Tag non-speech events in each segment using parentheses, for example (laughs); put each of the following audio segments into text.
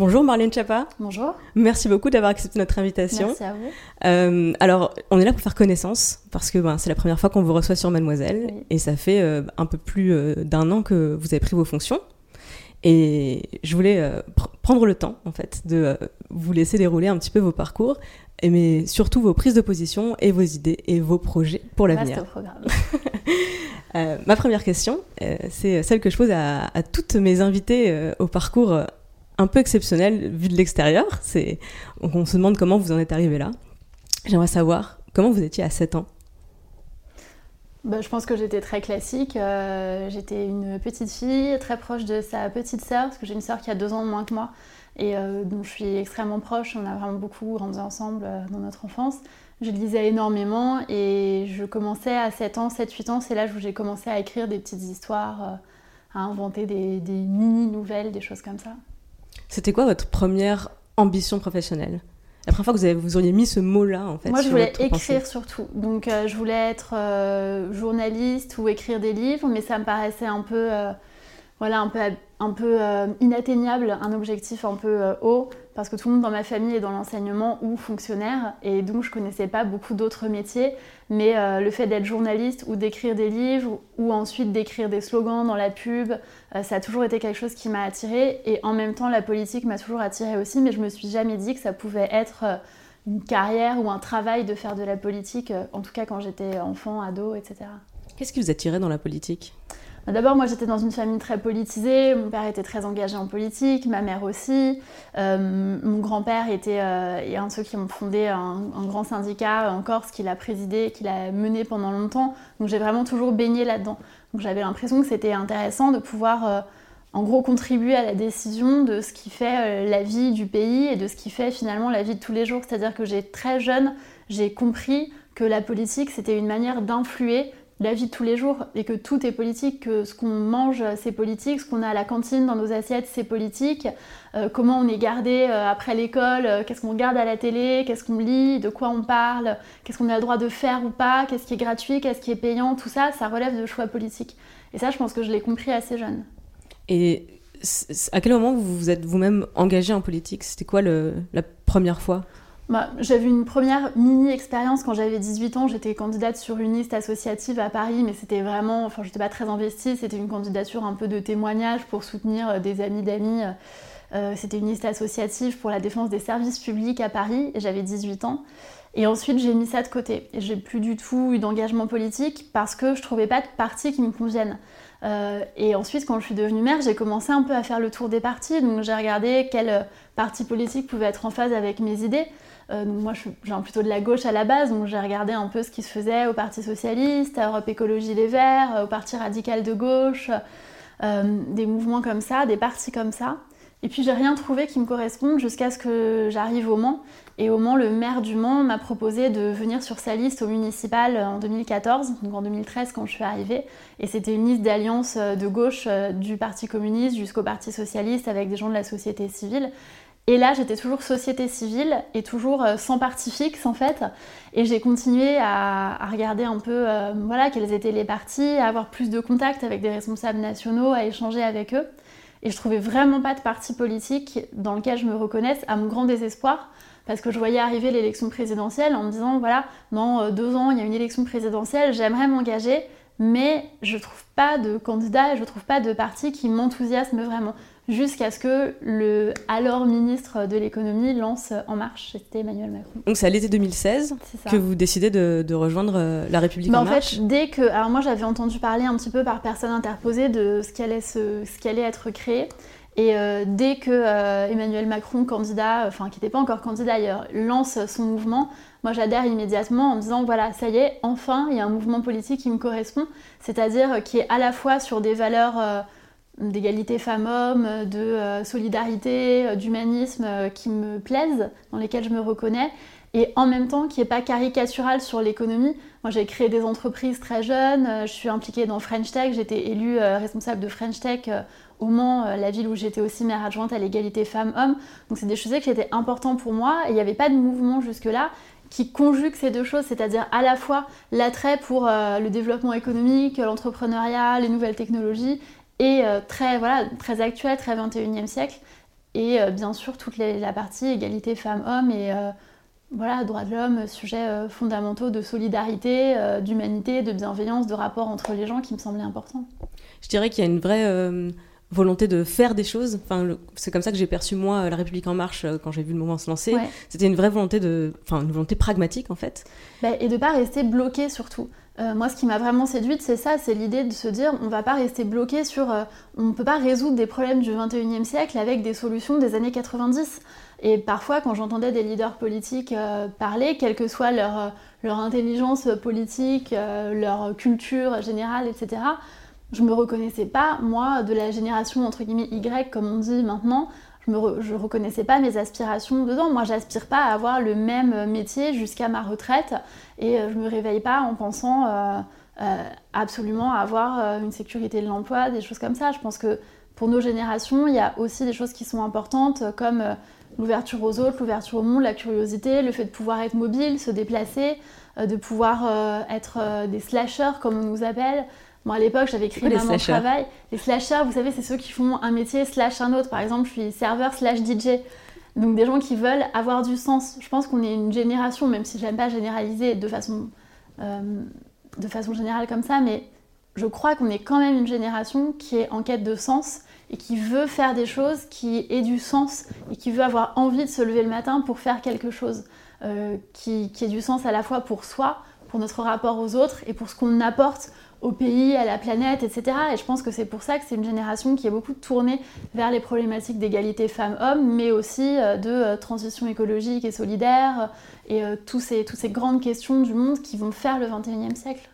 Bonjour Marlène Chapa. Bonjour. Merci beaucoup d'avoir accepté notre invitation. Merci à vous. Euh, alors, on est là pour faire connaissance, parce que ben, c'est la première fois qu'on vous reçoit sur Mademoiselle, Oui. et ça fait euh, un peu plus euh, d'un an que vous avez pris vos fonctions. Et je voulais pr- prendre le temps, en fait, de vous laisser dérouler un petit peu vos parcours, et mais surtout vos prises de position et vos idées et vos projets pour l'avenir. (laughs) Ma première question, c'est celle que je pose à, à toutes mes invitées au parcours un peu exceptionnel vu de l'extérieur. C'est on se demande comment vous en êtes arrivé là. J'aimerais savoir comment vous étiez à 7 ans. Bah, je pense que j'étais très classique. Euh, j'étais une petite fille très proche de sa petite sœur, parce que j'ai une sœur qui a deux ans de moins que moi et euh, dont je suis extrêmement proche. On a vraiment beaucoup grandi ensemble euh, dans notre enfance. Je lisais énormément et je commençais à 7 ans, 7-8 ans, c'est l'âge où j'ai commencé à écrire des petites histoires, à inventer des, des mini-nouvelles, des choses comme ça. C'était quoi votre première ambition professionnelle? La première fois que vous, avez, vous auriez mis ce mot-là en fait Moi, je voulais écrire pensée. surtout. Donc, euh, je voulais être euh, journaliste ou écrire des livres, mais ça me paraissait un peu, euh, voilà, un peu, un peu inatteignable, un objectif un peu haut, parce que tout le monde dans ma famille est dans l'enseignement ou fonctionnaire, et donc je connaissais pas beaucoup d'autres métiers. Mais euh, le fait d'être journaliste ou d'écrire des livres ou ensuite d'écrire des slogans dans la pub, euh, ça a toujours été quelque chose qui m'a attirée. Et en même temps, la politique m'a toujours attirée aussi, mais je me suis jamais dit que ça pouvait être euh, une carrière ou un travail de faire de la politique, en tout cas quand j'étais enfant, ado, etc. Qu'est-ce qui vous attirait dans la politique? D'abord, moi j'étais dans une famille très politisée, mon père était très engagé en politique, ma mère aussi. Euh, mon grand-père était euh, un de ceux qui ont fondé un, grand syndicat en Corse qu'il a présidé, qu'il a mené pendant longtemps. Donc j'ai vraiment toujours baigné là-dedans. Donc j'avais l'impression que c'était intéressant de pouvoir euh, en gros contribuer à la décision de ce qui fait la vie du pays et de ce qui fait finalement la vie de tous les jours. C'est-à-dire que j'ai très jeune, j'ai compris que la politique c'était une manière d'influer la vie de tous les jours et que tout est politique, que ce qu'on mange c'est politique, ce qu'on a à la cantine dans nos assiettes c'est politique, euh, comment on est gardé euh, après l'école, euh, qu'est-ce qu'on regarde à la télé, qu'est-ce qu'on lit, de quoi on parle, qu'est-ce qu'on a le droit de faire ou pas, qu'est-ce qui est gratuit, qu'est-ce qui est payant, tout ça, ça relève de choix politiques. Et ça je pense que je l'ai compris assez jeune. Et à quel moment vous vous êtes vous-même engagé en politique? C'était quoi la première fois? Bah, j'avais une première mini-expérience quand j'avais 18 ans. J'étais candidate sur une liste associative à Paris, mais c'était vraiment. Enfin, j'étais pas très investie. C'était une candidature un peu de témoignage pour soutenir euh, des amis d'amis. Euh, c'était une liste associative pour la défense des services publics à Paris. et J'avais 18 ans. Et ensuite, j'ai mis ça de côté. J'ai plus du tout eu d'engagement politique parce que je trouvais pas de parti qui me convienne. Euh, et ensuite, quand je suis devenue maire, j'ai commencé un peu à faire le tour des partis. Donc, j'ai regardé quel euh, parti politique pouvait être en phase avec mes idées. Euh, donc moi, je suis- plutôt de la gauche à la base, donc j'ai regardé un peu ce qui se faisait au Parti Socialiste, à Europe Écologie Les Verts, euh, au Parti Radical de Gauche, euh, des mouvements comme ça, des partis comme ça. Et puis j'ai rien trouvé qui me corresponde jusqu'à ce que j'arrive au Mans. Et au Mans, le maire du Mans m'a proposé de venir sur sa liste au municipal en 2014, donc en 2013 quand je suis arrivée. Et c'était une liste d'alliance euh, de gauche du Parti communiste jusqu'au Parti socialiste avec des gens de la société civile. Et là, j'étais toujours société civile et toujours euh, sans parti fixe en fait. Et j'ai continué à, regarder un peu euh, voilà, quels étaient les partis, à avoir plus de contacts avec des responsables nationaux, à échanger avec eux. Et je trouvais vraiment pas de parti politique dans lequel je me reconnaisse, à mon grand désespoir, parce que je voyais arriver l'élection présidentielle en me disant voilà, dans euh, deux ans, il y a une élection présidentielle, j'aimerais m'engager, mais je trouve pas de candidat et je trouve pas de parti qui m'enthousiasme vraiment. Jusqu'à ce que le alors ministre de l'économie lance En Marche, c'était Emmanuel Macron. Donc c'est à l'été 2016 C'est ça. que vous décidez de, de rejoindre euh, la République Bah, en en marche. fait, dès que. Alors, moi, j'avais entendu parler un petit peu par personne interposée de ce qui allait, se- ce qui allait être créé. Et euh, dès que euh, Emmanuel Macron, candidat, enfin qui n'était pas encore candidat d'ailleurs, lance son mouvement, moi j'adhère immédiatement en me disant voilà, ça y est, enfin il y a un mouvement politique qui me correspond, c'est-à-dire qui est à la fois sur des valeurs euh, d'égalité femmes-hommes, de solidarité, d'humanisme qui me plaisent, dans lesquels je me reconnais, et en même temps qui n'est pas caricatural sur l'économie. Moi, j'ai créé des entreprises très jeunes, je suis impliquée dans French Tech, j'étais élue responsable de French Tech au Mans, la ville où j'étais aussi maire adjointe à l'égalité femmes-hommes. Donc c'est des choses qui étaient importantes pour moi et il n'y avait pas de mouvement jusque-là qui conjugue ces deux choses, c'est-à-dire à la fois l'attrait pour euh, le développement économique, l'entrepreneuriat, les nouvelles technologies, et euh, très, voilà, très actuel, très 21e siècle, et euh, bien sûr toute la partie égalité femmes-hommes et voilà, droits de l'homme, sujets fondamentaux de solidarité, d'humanité, de bienveillance, de rapport entre les gens qui me semblaient importants. Je dirais qu'il y a une vraie volonté de faire des choses. Enfin, c'est comme ça que j'ai perçu moi la République en marche euh, quand j'ai vu le mouvement se lancer. C'était une vraie volonté de, enfin, une volonté pragmatique en fait. Bah, et de pas rester bloqué surtout. Euh, moi, ce qui m'a vraiment séduite, c'est ça, c'est l'idée de se dire, on va pas rester bloqué sur, euh, on ne peut pas résoudre des problèmes du 21e siècle avec des solutions des années 90. Et parfois, quand j'entendais des leaders politiques parler, quelle que soit leur, leur intelligence politique, leur culture générale, etc., je me reconnaissais pas, moi, de la génération entre guillemets Y, comme on dit maintenant, je me reconnaissais pas mes aspirations dedans. Moi, j'aspire pas à avoir le même métier jusqu'à ma retraite et euh, je me réveille pas en pensant euh, euh, absolument avoir une sécurité de l'emploi, des choses comme ça. Je pense que pour nos générations, il y a aussi des choses qui sont importantes comme l'ouverture aux autres, l'ouverture au monde, la curiosité, le fait de pouvoir être mobile, se déplacer, de pouvoir être des slashers comme on nous appelle. Moi, à l'époque, j'avais écrit Maman Travail. Les slashers, vous savez, c'est ceux qui font un métier slash un autre. Par exemple, je suis serveur slash DJ. Donc, des gens qui veulent avoir du sens. Je pense qu'on est une génération, même si j'aime pas généraliser de façon, euh, de façon générale comme ça, mais je crois qu'on est quand même une génération qui est en quête de sens et qui veut faire des choses qui aient du sens et qui veut avoir envie de se lever le matin pour faire quelque chose euh, qui, qui ait du sens à la fois pour soi, pour notre rapport aux autres et pour ce qu'on apporte au pays, à la planète, etc. Et je pense que c'est pour ça que c'est une génération qui est beaucoup tournée vers les problématiques d'égalité femmes-hommes, mais aussi euh, de euh, transition écologique et solidaire, et euh, ces, toutes ces grandes questions du monde qui vont faire le 21e siècle.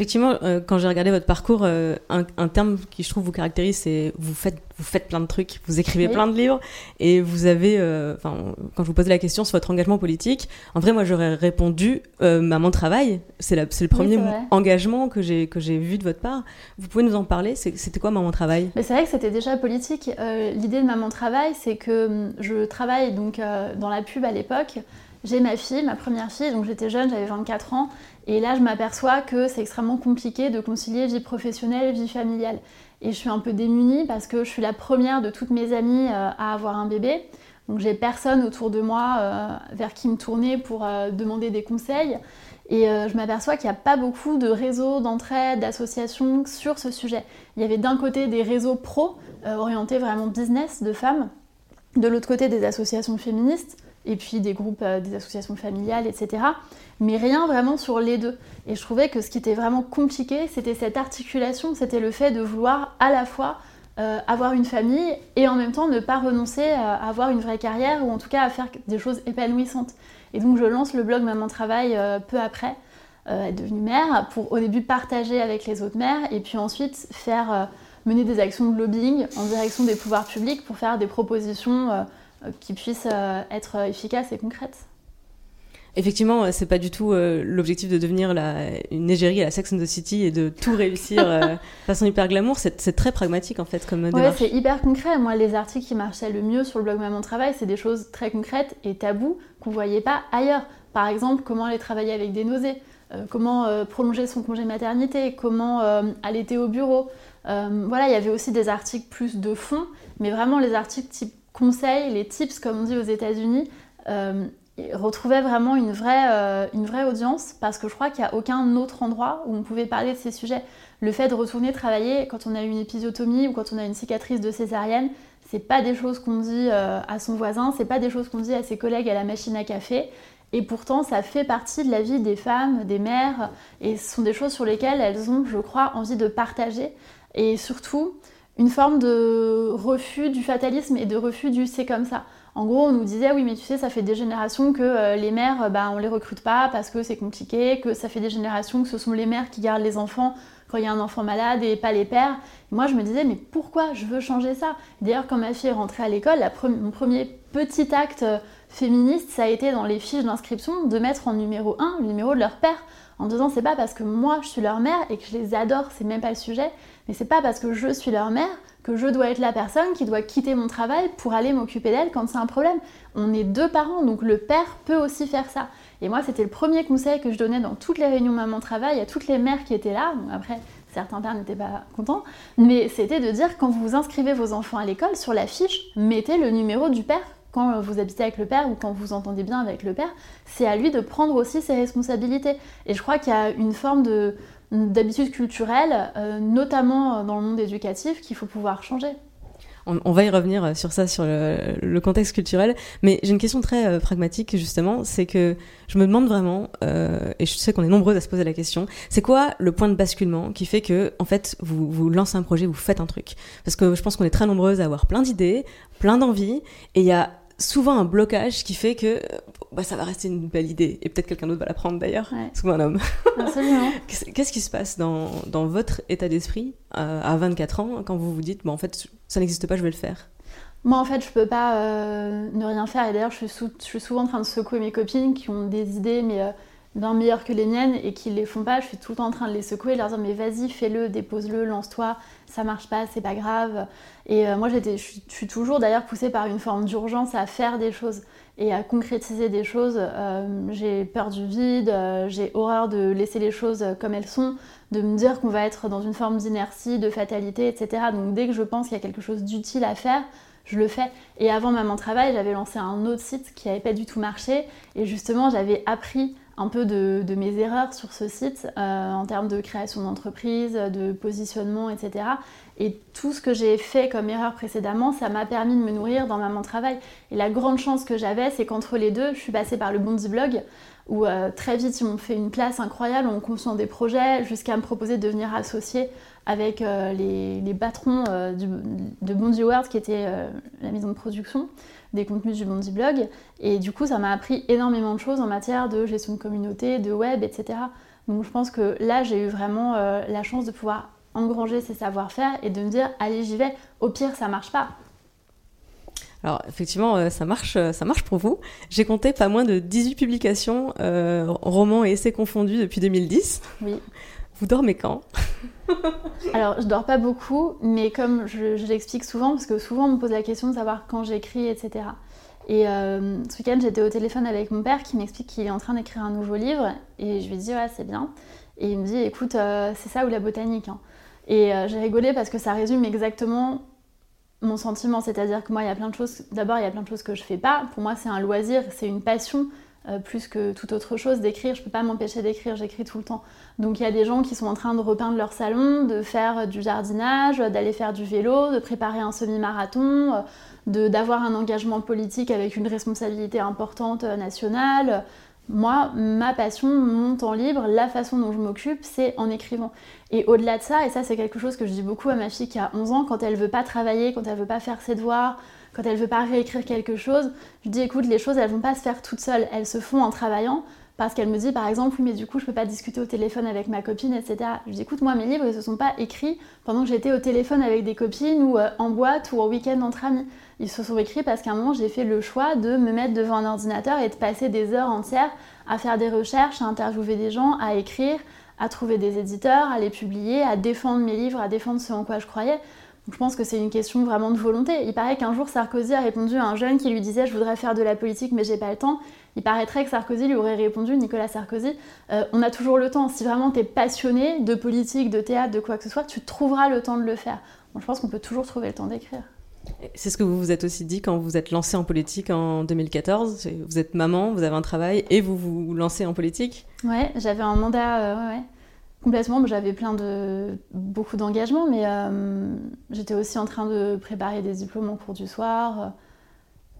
Effectivement, euh, quand j'ai regardé votre parcours, euh, un, terme qui je trouve vous caractérise, c'est vous faites, vous faites plein de trucs, vous écrivez plein de livres, et vous avez, euh, quand je vous posais la question sur votre engagement politique, en vrai, moi j'aurais répondu Maman Travail, c'est le premier engagement que j'ai vu de votre part. Vous pouvez nous en parler C'était quoi Maman Travail? C'est vrai que c'était déjà politique. L'idée de Maman Travail, c'est que hum, je travaille donc dans la pub à l'époque. J'ai ma fille, ma première fille, donc j'étais jeune, j'avais 24 ans, et là je m'aperçois que c'est extrêmement compliqué de concilier vie professionnelle et vie familiale. Et je suis un peu démunie parce que je suis la première de toutes mes amies euh, à avoir un bébé. Donc j'ai personne autour de moi euh, vers qui me tourner pour euh, demander des conseils. Et je m'aperçois qu'il n'y a pas beaucoup de réseaux d'entraide, d'associations sur ce sujet. Il y avait d'un côté des réseaux pro, orientés vraiment business de femmes, de l'autre côté des associations féministes, et puis des groupes, des associations familiales, etc. Mais rien vraiment sur les deux. Et je trouvais que ce qui était vraiment compliqué, c'était cette articulation, c'était le fait de vouloir à la fois euh, avoir une famille et en même temps ne pas renoncer à avoir une vraie carrière ou en tout cas à faire des choses épanouissantes. Et donc je lance le blog Maman Travail euh, peu après être devenue mère pour au début partager avec les autres mères et puis ensuite faire mener des actions de lobbying en direction des pouvoirs publics pour faire des propositions euh, qui puissent euh, être efficaces et concrètes. Effectivement, euh, c'est pas du tout l'objectif de devenir la, une égérie à la Sex and the City et de tout réussir de (laughs) façon hyper glamour. C'est très pragmatique en fait comme ouais, c'est hyper concret. Moi, les articles qui marchaient le mieux sur le blog Maman Travail, c'est des choses très concrètes et tabous qu'on voyait pas ailleurs. Par exemple, comment aller travailler avec des nausées, comment prolonger son congé maternité, comment allaiter au bureau. voilà, il y avait aussi des articles plus de fond, mais vraiment les articles type conseils, les tips, comme on dit aux États-Unis, euh, retrouvaient vraiment une vraie, euh, une vraie audience parce que je crois qu'il n'y a aucun autre endroit où on pouvait parler de ces sujets. Le fait de retourner travailler quand on a une épisiotomie ou quand on a une cicatrice de césarienne, c'est pas des choses qu'on dit euh, à son voisin, c'est pas des choses qu'on dit à ses collègues à la machine à café. Et pourtant, ça fait partie de la vie des femmes, des mères, et ce sont des choses sur lesquelles elles ont, je crois, envie de partager. Et surtout, une forme de refus du fatalisme et de refus du c'est comme ça. En gros, on nous disait oui, mais tu sais, ça fait des générations que euh, les mères, bah, on les recrute pas parce que c'est compliqué, que ça fait des générations que ce sont les mères qui gardent les enfants quand il y a un enfant malade et pas les pères. Moi, je me disais, mais pourquoi je veux changer ça? D'ailleurs, quand ma fille est rentrée à l'école, mon premier petit acte euh, féministe, ça a été dans les fiches d'inscription de mettre en numéro 1 le numéro de leur père. En disant, c'est pas parce que moi je suis leur mère et que je les adore, c'est même pas le sujet, mais c'est pas parce que je suis leur mère que je dois être la personne qui doit quitter mon travail pour aller m'occuper d'elle quand c'est un problème. On est deux parents, donc le père peut aussi faire ça. Et moi, c'était le premier conseil que je donnais dans toutes les réunions maman-travail à toutes les mères qui étaient là. après, certains pères n'étaient pas contents, mais c'était de dire quand vous inscrivez vos enfants à l'école, sur la fiche, mettez le numéro du père quand vous habitez avec le père ou quand vous entendez bien avec le père, c'est à lui de prendre aussi ses responsabilités. Et je crois qu'il y a une forme de d'habitude culturelle, euh, notamment dans le monde éducatif, qu'il faut pouvoir changer. On, va y revenir sur ça, sur le, contexte culturel. Mais j'ai une question très euh, pragmatique, justement. C'est que je me demande vraiment, euh, et je sais qu'on est nombreux à se poser la question, c'est quoi le point de basculement qui fait que, en fait, vous, vous lancez un projet, vous faites un truc? Parce que je pense qu'on est très nombreuses à avoir plein d'idées, plein d'envies, et il y a souvent un blocage qui fait que bah, ça va rester une belle idée et peut-être quelqu'un d'autre va la prendre d'ailleurs, souvent un homme. (laughs) Qu'est-ce qui se passe dans, dans votre état d'esprit euh, à 24 ans quand vous vous dites bon, en fait ça n'existe pas, je vais le faire? Moi, en fait, je peux pas euh, ne rien faire. Et d'ailleurs, je, je, suis souvent en train de secouer mes copines qui ont des idées, mais euh, bien meilleures que les miennes et qui les font pas. Je suis tout le temps en train de les secouer, leur dire mais vas-y, fais-le, dépose-le, lance-toi, ça marche pas, c'est pas grave. Et moi, je suis toujours d'ailleurs poussée par une forme d'urgence à faire des choses et à concrétiser des choses. Euh, j'ai peur du vide, euh, j'ai horreur de laisser les choses comme elles sont, de me dire qu'on va être dans une forme d'inertie, de fatalité, etc. Donc dès que je pense qu'il y a quelque chose d'utile à faire, je le fais. Et avant Maman Travail, j'avais lancé un autre site qui n'avait pas du tout marché. Et justement, j'avais appris un peu de, mes erreurs sur ce site euh, en termes de création d'entreprise, de positionnement, etc. Et tout ce que j'ai fait comme erreur précédemment, ça m'a permis de me nourrir dans Maman Travail. Et la grande chance que j'avais, c'est qu'entre les deux, je suis passée par le Bondi Blog, où euh, très vite ils m'ont fait une place incroyable en confiant des projets, jusqu'à me proposer de devenir associée avec euh, les, patrons de Bondi World, qui était la maison de production des contenus du Bondi Blog. Et du coup, ça m'a appris énormément de choses en matière de gestion de communauté, de web, etc. Donc je pense que là, j'ai eu vraiment la chance de pouvoir engranger ses savoir-faire et de me dire allez j'y vais, au pire ça marche pas. Alors effectivement, euh, ça marche, euh, ça marche pour vous. J'ai compté pas moins de 18 publications, euh, romans et essais confondus depuis 2010. Oui. Vous dormez quand? (laughs) Alors je dors pas beaucoup, mais comme je, l'explique souvent, parce que souvent on me pose la question de savoir quand j'écris, etc. Et ce week-end j'étais au téléphone avec mon père qui m'explique qu'il est en train d'écrire un nouveau livre, et je lui dis ouais c'est bien. Et il me dit écoute c'est ça ou la botanique. Hein. Et euh, j'ai rigolé parce que ça résume exactement mon sentiment, c'est-à-dire que moi, il y a plein de choses. D'abord, il y a plein de choses que je fais pas. Pour moi, c'est un loisir, c'est une passion. Euh, plus que toute autre chose d'écrire, je peux pas m'empêcher d'écrire, j'écris tout le temps. Donc il y a des gens qui sont en train de repeindre leur salon, de faire du jardinage, d'aller faire du vélo, de préparer un semi-marathon, euh, d'avoir un engagement politique avec une responsabilité importante nationale, moi, ma passion, mon temps libre, la façon dont je m'occupe, c'est en écrivant. Et au-delà de ça, et ça c'est quelque chose que je dis beaucoup à ma fille qui a 11 ans, quand elle veut pas travailler, quand elle veut pas faire ses devoirs, quand elle veut pas réécrire quelque chose, je dis écoute, les choses elles vont pas se faire toutes seules, elles se font en travaillant. Parce qu'elle me dit par exemple, oui, mais du coup, je peux pas discuter au téléphone avec ma copine, etc. Je dis écoute, moi, mes livres, ils se sont pas écrits pendant que j'étais au téléphone avec des copines ou euh, en boîte ou en week-end entre amis. Ils se sont écrits parce qu'à un moment, j'ai fait le choix de me mettre devant un ordinateur et de passer des heures entières à faire des recherches, à interviewer des gens, à écrire, à trouver des éditeurs, à les publier, à défendre mes livres, à défendre ce en quoi je croyais. Donc je pense que c'est une question vraiment de volonté. Il paraît qu'un jour Sarkozy a répondu à un jeune qui lui disait je voudrais faire de la politique mais j'ai pas le temps. Il paraîtrait que Sarkozy lui aurait répondu, Nicolas Sarkozy, euh, on a toujours le temps. Si vraiment tu es passionné de politique, de théâtre, de quoi que ce soit, tu trouveras le temps de le faire. je pense qu'on peut toujours trouver le temps d'écrire. C'est ce que vous vous êtes aussi dit quand vous êtes lancé en politique en 2014. Vous êtes maman, vous avez un travail et vous vous lancez en politique Ouais, j'avais un mandat, euh, ouais, complètement. J'avais plein de beaucoup d'engagement, mais euh, j'étais aussi en train de préparer des diplômes en cours du soir.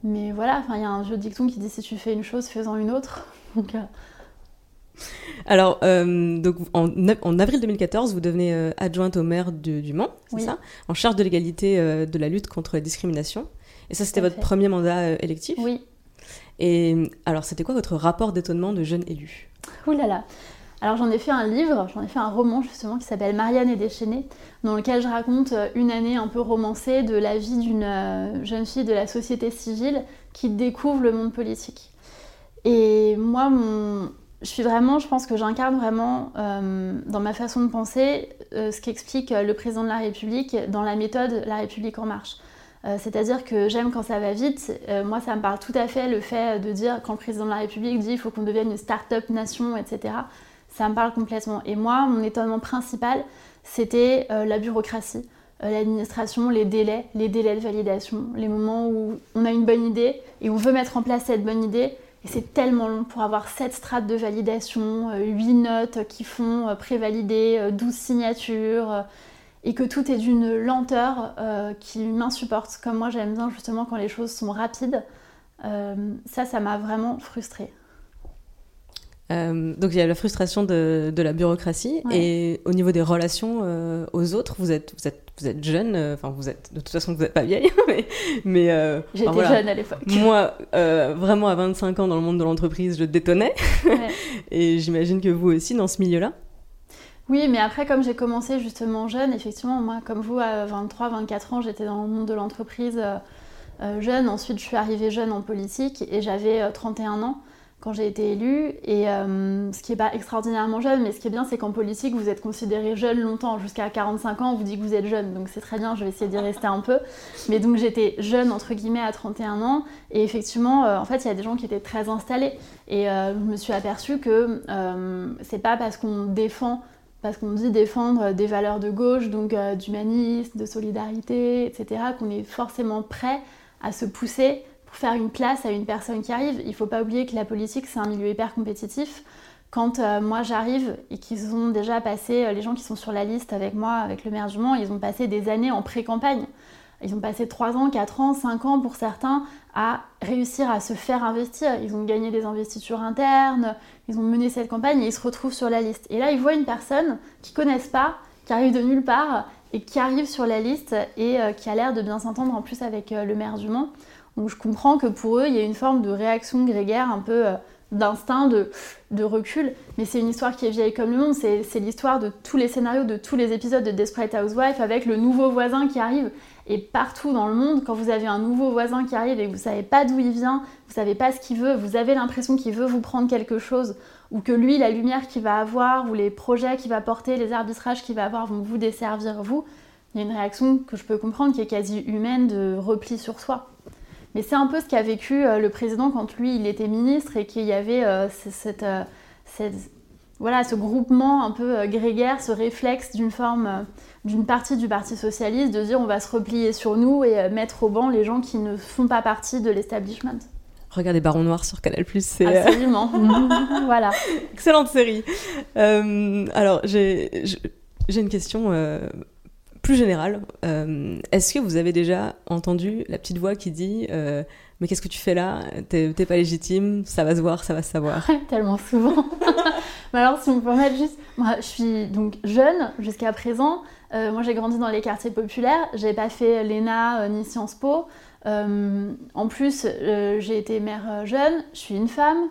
Mais voilà, il y a un vieux dicton qui dit si tu fais une chose, fais-en une autre. (laughs) Euh, alors, euh, donc en, avril 2014, vous devenez euh, adjointe au maire du Mans, c'est ça? En charge de l'égalité euh, de la lutte contre la discrimination. Et ça, c'était votre premier mandat électif? Oui. Et alors, c'était quoi votre rapport d'étonnement de jeune élu? Ouh là là Alors j'en ai fait un livre, j'en ai fait un roman justement qui s'appelle Marianne et déchaînée, dans lequel je raconte euh, une année un peu romancée de la vie d'une euh, jeune fille de la société civile qui découvre le monde politique. Et moi, je suis vraiment, je pense que j'incarne vraiment euh, dans ma façon de penser ce qu'explique le président de la République dans la méthode La République en marche. C'est-à-dire que j'aime quand ça va vite. moi, ça me parle tout à fait le fait de dire quand le président de la République dit il faut qu'on devienne une start-up nation, etc ça me parle complètement. Et moi, mon étonnement principal, c'était euh, la bureaucratie, euh, l'administration, les délais, les délais de validation, les moments où on a une bonne idée et on veut mettre en place cette bonne idée. Et c'est tellement long pour avoir 7 strates de validation, 8 euh, notes qui font prévalider, 12 signatures, et que tout est d'une lenteur qui m'insupporte. Comme moi, j'aime bien justement quand les choses sont rapides. ça, ça m'a vraiment frustrée. Euh, donc il y a la frustration de, la bureaucratie et au niveau des relations euh, aux autres, vous êtes, vous êtes, vous êtes jeune, euh, enfin vous êtes de toute façon vous n'êtes pas vieille, (laughs) mais, j'étais jeune à l'époque. Moi, vraiment à 25 ans dans le monde de l'entreprise, je détonnais (laughs) et j'imagine que vous aussi dans ce milieu-là. Oui, mais après, comme j'ai commencé justement jeune, effectivement, moi, comme vous, à 23-24 ans, j'étais dans le monde de l'entreprise jeune. Ensuite, je suis arrivée jeune en politique et j'avais 31 ans quand j'ai été élue. Et euh, ce qui n'est pas extraordinairement jeune, mais ce qui est bien, c'est qu'en politique, vous êtes considéré jeune longtemps. Jusqu'à 45 ans, on vous dit que vous êtes jeune. Donc c'est très bien, je vais essayer d'y rester un peu. Mais donc j'étais jeune, entre guillemets, à 31 ans. Et effectivement, euh, en fait, il y a des gens qui étaient très installés. Et euh, je me suis aperçue que c'est pas parce qu'on défend parce qu'on dit défendre des valeurs de gauche, donc d'humanisme, de solidarité, etc., qu'on est forcément prêt à se pousser pour faire une place à une personne qui arrive. Il ne faut pas oublier que la politique, c'est un milieu hyper compétitif. Quand euh, moi j'arrive et qu'ils ont déjà passé, euh, les gens qui sont sur la liste avec moi, avec le maire du Mans, ils ont passé des années en pré-campagne. Ils ont passé 3 ans, 4 ans, 5 ans pour certains à réussir à se faire investir. Ils ont gagné des investitures internes, ils ont mené cette campagne et ils se retrouvent sur la liste. Et là, ils voient une personne qu'ils connaissent pas, qui arrive de nulle part et qui arrive sur la liste et euh, qui a l'air de bien s'entendre en plus avec le maire du Mans. Donc je comprends que pour eux, il y a une forme de réaction grégaire, un peu euh, d'instinct, de, recul. Mais c'est une histoire qui est vieille comme le monde. C'est l'histoire de tous les scénarios, de tous les épisodes de Desperate Housewife avec le nouveau voisin qui arrive. Et partout dans le monde, quand vous avez un nouveau voisin qui arrive et que vous savez pas d'où il vient, vous savez pas ce qu'il veut, vous avez l'impression qu'il veut vous prendre quelque chose, ou que lui, la lumière qu'il va avoir, ou les projets qu'il va porter, les arbitrages qu'il va avoir vont vous desservir vous, il y a une réaction que je peux comprendre qui est quasi humaine de repli sur soi. Mais c'est un peu ce qu'a vécu euh, le président quand lui, il était ministre et qu'il y avait euh, euh, cette, voilà, ce groupement un peu grégaire, ce réflexe d'une forme, d'une partie du Parti socialiste de dire on va se replier sur nous et mettre au banc les gens qui ne font pas partie de l'establishment. Regardez Baron Noir sur Canal+. C'est Absolument. (laughs) voilà. Excellente série. alors, j'ai une question plus général, euh, est-ce que vous avez déjà entendu la petite voix qui dit euh, Mais qu'est-ce que tu fais là? T'es pas légitime, ça va se voir, ça va se savoir (laughs) Tellement souvent (laughs) Mais alors, si on peut mettre juste. Moi, je suis donc jeune jusqu'à présent. Euh, moi, j'ai grandi dans les quartiers populaires. J'ai pas fait l'ENA ni Sciences Po. en plus, j'ai été mère jeune. Je suis une femme.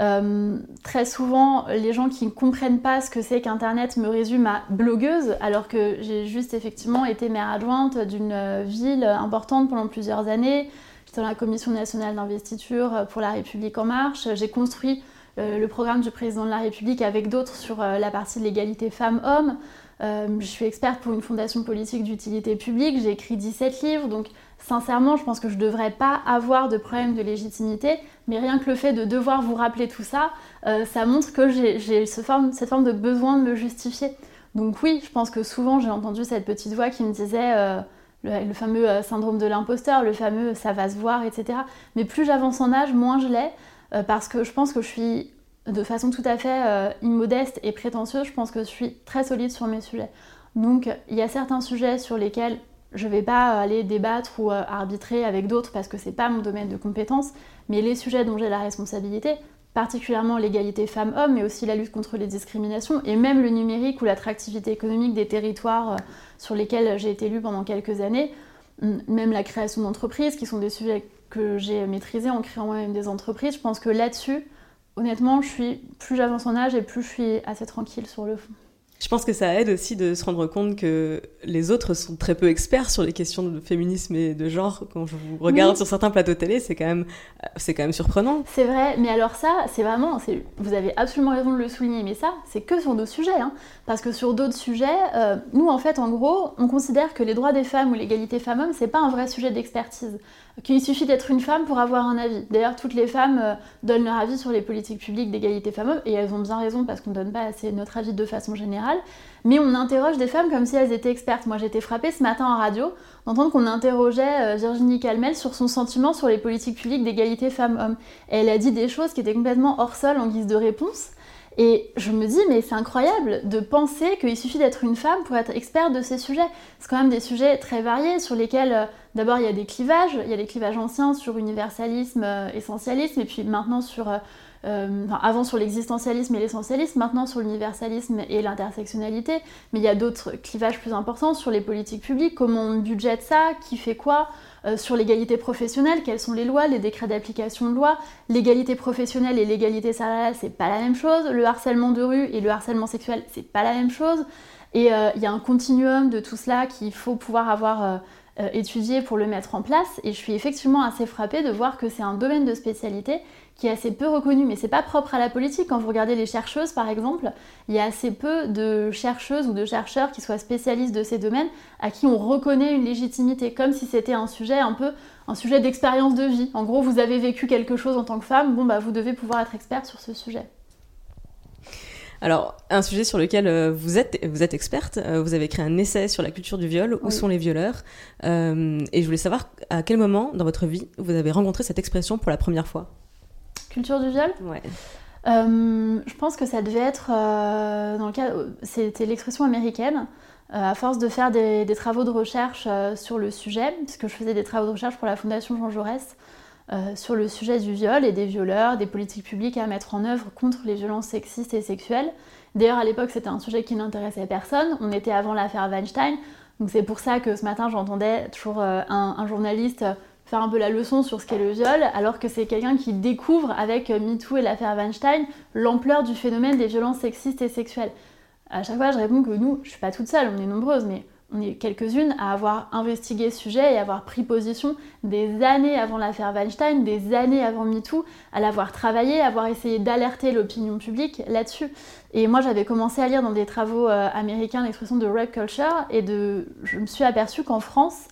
Euh, très souvent, les gens qui ne comprennent pas ce que c'est qu'Internet me résument à blogueuse, alors que j'ai juste effectivement été maire adjointe d'une ville importante pendant plusieurs années. J'étais dans la Commission nationale d'investiture pour la République en marche. J'ai construit euh, le programme du président de la République avec d'autres sur euh, la partie de l'égalité femmes-hommes. je suis experte pour une fondation politique d'utilité publique. J'ai écrit 17 livres, donc sincèrement, je pense que je ne devrais pas avoir de problème de légitimité, mais rien que le fait de devoir vous rappeler tout ça, euh, ça montre que j'ai cette forme, de besoin de me justifier. Donc oui, je pense que souvent j'ai entendu cette petite voix qui me disait euh, le, fameux euh, syndrome de l'imposteur, le fameux ça va se voir, etc. Mais plus j'avance en âge, moins je l'ai, parce que je pense que je suis de façon tout à fait immodeste et prétentieuse, je pense que je suis très solide sur mes sujets. Donc il y a certains sujets sur lesquels je ne vais pas aller débattre ou euh, arbitrer avec d'autres parce que c'est pas mon domaine de compétence, mais les sujets dont j'ai la responsabilité, particulièrement l'égalité femmes-hommes, mais aussi la lutte contre les discriminations, et même le numérique ou l'attractivité économique des territoires euh, sur lesquels j'ai été élue pendant quelques années, même la création d'entreprises, qui sont des sujets que j'ai maîtrisés en créant moi-même des entreprises, je pense que là-dessus, honnêtement, plus j'avance en âge et plus je suis assez tranquille sur le fond. Je pense que ça aide aussi de se rendre compte que les autres sont très peu experts sur les questions de féminisme et de genre. Quand je vous regarde sur certains plateaux télé, c'est quand même, c'est quand même surprenant. C'est vrai, mais alors ça, c'est vraiment, vous avez absolument raison de le souligner, mais ça, c'est que sur nos sujets, hein. Parce que sur d'autres sujets, euh, nous en fait, en gros, on considère que les droits des femmes ou l'égalité femmes-hommes, c'est pas un vrai sujet d'expertise qu'il suffit d'être une femme pour avoir un avis. D'ailleurs, toutes les femmes euh, donnent leur avis sur les politiques publiques d'égalité femmes-hommes, et elles ont bien raison parce qu'on ne donne pas assez notre avis de façon générale. Mais on interroge des femmes comme si elles étaient expertes. Moi, j'étais frappée ce matin en radio d'entendre qu'on interrogeait euh, Virginie Calmel sur son sentiment sur les politiques publiques d'égalité femmes-hommes. Et elle a dit des choses qui étaient complètement hors sol en guise de réponse. Et je me dis, mais c'est incroyable de penser qu'il suffit d'être une femme pour être experte de ces sujets. C'est quand même des sujets très variés sur lesquels, euh, d'abord, il y a des clivages. Il y a des clivages anciens sur universalisme, euh, essentialisme, et puis maintenant sur. Euh, enfin, avant sur l'existentialisme et l'essentialisme, maintenant sur l'universalisme et l'intersectionnalité, mais il y a d'autres clivages plus importants sur les politiques publiques, comment on budgète ça, qui fait quoi, sur l'égalité professionnelle, quelles sont les lois, les décrets d'application de loi. L'égalité professionnelle et l'égalité salariale, c'est pas la même chose. Le harcèlement de rue et le harcèlement sexuel, c'est pas la même chose. Et euh, il y a un continuum de tout cela qu'il faut pouvoir avoir euh, étudié pour le mettre en place. Et je suis effectivement assez frappée de voir que c'est un domaine de spécialité qui est assez peu reconnu, mais c'est pas propre à la politique. Quand vous regardez les chercheuses, par exemple, il y a assez peu de chercheuses ou de chercheurs qui soient spécialistes de ces domaines à qui on reconnaît une légitimité, comme si c'était un sujet un peu un sujet d'expérience de vie. En gros, vous avez vécu quelque chose en tant que femme, bon bah vous devez pouvoir être experte sur ce sujet. Alors, un sujet sur lequel euh, vous êtes, vous êtes experte, euh, vous avez écrit un essai sur la culture du viol, où sont les violeurs, euh, et je voulais savoir à quel moment dans votre vie vous avez rencontré cette expression pour la première fois? Culture du viol? Ouais. Euh, je pense que ça devait être euh, dans le cas, c'était l'expression américaine. À force de faire des, travaux de recherche sur le sujet, puisque je faisais des travaux de recherche pour la Fondation Jean Jaurès sur le sujet du viol et des violeurs, des politiques publiques à mettre en œuvre contre les violences sexistes et sexuelles. D'ailleurs, à l'époque, c'était un sujet qui n'intéressait personne. On était avant l'affaire Weinstein, donc c'est pour ça que ce matin, j'entendais toujours un, un journaliste faire un peu la leçon sur ce qu'est le viol, alors que c'est quelqu'un qui découvre avec MeToo et l'affaire Weinstein l'ampleur du phénomène des violences sexistes et sexuelles. À chaque fois, je réponds que nous, je suis pas toute seule, on est nombreuses, mais on est quelques-unes à avoir investigué ce sujet et avoir pris position des années avant l'affaire Weinstein, des années avant MeToo, à l'avoir travaillé, à avoir essayé d'alerter l'opinion publique là-dessus. Et moi, j'avais commencé à lire dans des travaux euh, américains l'expression de rape culture et de... je me suis aperçue qu'en France,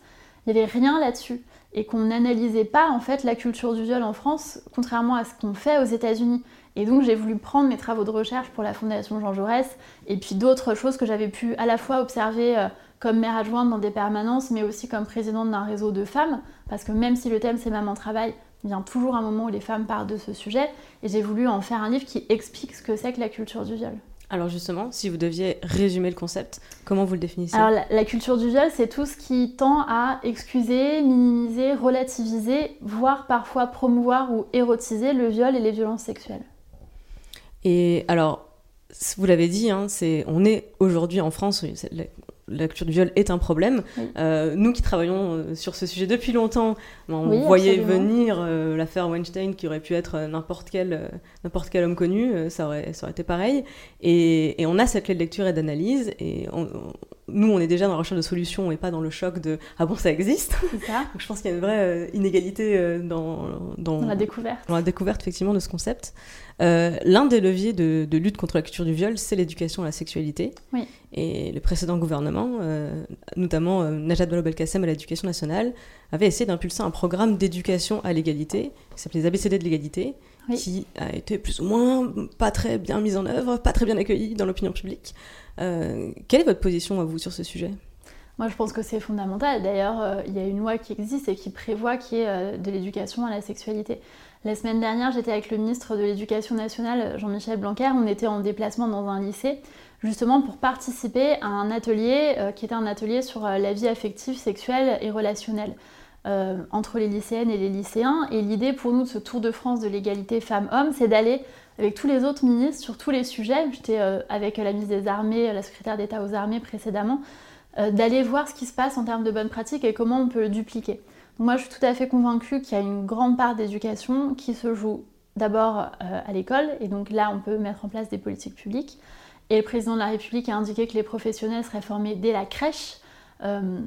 il n'y avait rien là-dessus et qu'on n'analysait pas en fait la culture du viol en France, contrairement à ce qu'on fait aux États-Unis. Et donc j'ai voulu prendre mes travaux de recherche pour la Fondation Jean Jaurès et puis d'autres choses que j'avais pu à la fois observer euh, comme mère adjointe dans des permanences, mais aussi comme présidente d'un réseau de femmes, parce que même si le thème c'est maman travail, il vient toujours un moment où les femmes parlent de ce sujet, et j'ai voulu en faire un livre qui explique ce que c'est que la culture du viol. Alors justement, si vous deviez résumer le concept, comment vous le définissez? Alors la, culture du viol, c'est tout ce qui tend à excuser, minimiser, relativiser, voire parfois promouvoir ou érotiser le viol et les violences sexuelles. Et alors, vous l'avez dit, hein, c'est, on est aujourd'hui en France, la culture du viol est un problème. Euh, nous qui travaillons euh, sur ce sujet depuis longtemps, on voyait venir euh, l'affaire Weinstein qui aurait pu être n'importe quel, n'importe quel homme connu, ça, aurait, ça aurait été pareil. Et, et on a cette clé de lecture et d'analyse, et nous, on est déjà dans la recherche de solutions et pas dans le choc de ah bon, ça existe. Ça. (laughs) Donc, je pense qu'il y a une vraie inégalité dans, dans, la découverte. Dans la découverte, effectivement, de ce concept. L'un des leviers de, de, lutte contre la culture du viol, c'est l'éducation à la sexualité. Oui. Et le précédent gouvernement, euh, notamment euh, Najat Vallaud-Belkacem à l'éducation nationale, avait essayé d'impulser un programme d'éducation à l'égalité, qui s'appelait les ABCD de l'égalité, qui a été plus ou moins pas très bien mis en œuvre, pas très bien accueilli dans l'opinion publique. Euh, quelle est votre position à vous sur ce sujet? Moi, je pense que c'est fondamental. D'ailleurs, il y a une loi qui existe et qui prévoit qu'il y ait de l'éducation à la sexualité. La semaine dernière, j'étais avec le ministre de l'Éducation nationale, Jean-Michel Blanquer. On était en déplacement dans un lycée justement pour participer à un atelier euh, qui était un atelier sur euh, la vie affective, sexuelle et relationnelle euh, entre les lycéennes et les lycéens. Et l'idée pour nous de ce Tour de France de l'égalité femmes-hommes, c'est d'aller avec tous les autres ministres sur tous les sujets. J'étais avec la ministre des Armées, la secrétaire d'État aux Armées précédemment, d'aller voir ce qui se passe en termes de bonnes pratiques et comment on peut le dupliquer. moi, je suis tout à fait convaincue qu'il y a une grande part d'éducation qui se joue d'abord à l'école, et donc là on peut mettre en place des politiques publiques. Et le président de la République a indiqué que les professionnels seraient formés dès la crèche euh,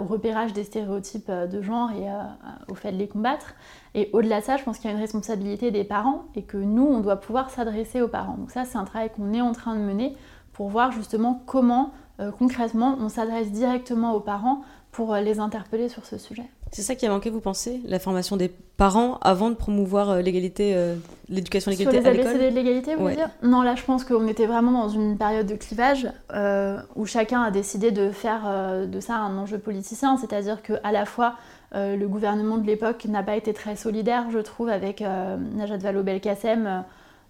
au repérage des stéréotypes euh, de genre et euh, au fait de les combattre. Et au-delà de ça, je pense qu'il y a une responsabilité des parents et que nous, on doit pouvoir s'adresser aux parents. Donc ça, c'est un travail qu'on est en train de mener pour voir justement comment concrètement on s'adresse directement aux parents pour les interpeller sur ce sujet. C'est ça qui a manqué, vous pensez La formation des parents avant de promouvoir euh, l'égalité, euh, l'éducation l'égalité à Sur les ABCD de l'égalité, vous voulez dire? Non, là, je pense qu'on était vraiment dans une période de clivage euh, où chacun a décidé de faire de ça un enjeu politicien, c'est-à-dire qu'à la fois le gouvernement de l'époque n'a pas été très solidaire, je trouve, avec Najat Vallaud-Belkacem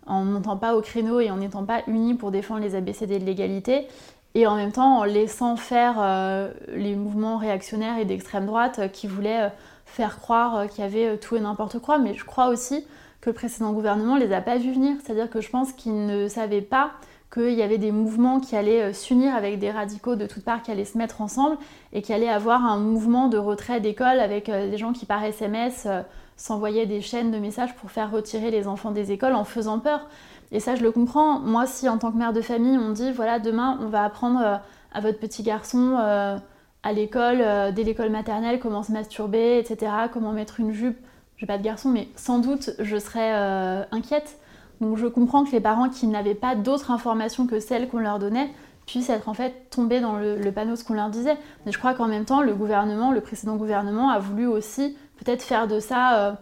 en montant pas au créneau et en n'étant pas unis pour défendre les ABCD de l'égalité et en même temps en laissant faire euh, les mouvements réactionnaires et d'extrême droite euh, qui voulaient euh, faire croire qu'il y avait tout et n'importe quoi. Mais je crois aussi que le précédent gouvernement ne les a pas vus venir. C'est-à-dire que je pense qu'ils ne savaient pas qu'il y avait des mouvements qui allaient s'unir avec des radicaux de toutes parts qui allaient se mettre ensemble et qui allait avoir un mouvement de retrait d'école avec des gens qui par SMS s'envoyaient des chaînes de messages pour faire retirer les enfants des écoles en faisant peur. Et ça, je le comprends. Moi, si en tant que mère de famille, on dit, voilà, demain, on va apprendre euh, à votre petit garçon euh, à l'école, euh, dès l'école maternelle, comment se masturber, etc., comment mettre une jupe. Je n'ai pas de garçon, mais sans doute, je serais inquiète. Donc je comprends que les parents qui n'avaient pas d'autres informations que celles qu'on leur donnait puissent être en fait tombés dans le, le panneau ce qu'on leur disait. Mais je crois qu'en même temps, le gouvernement, le précédent gouvernement, a voulu aussi peut-être faire de ça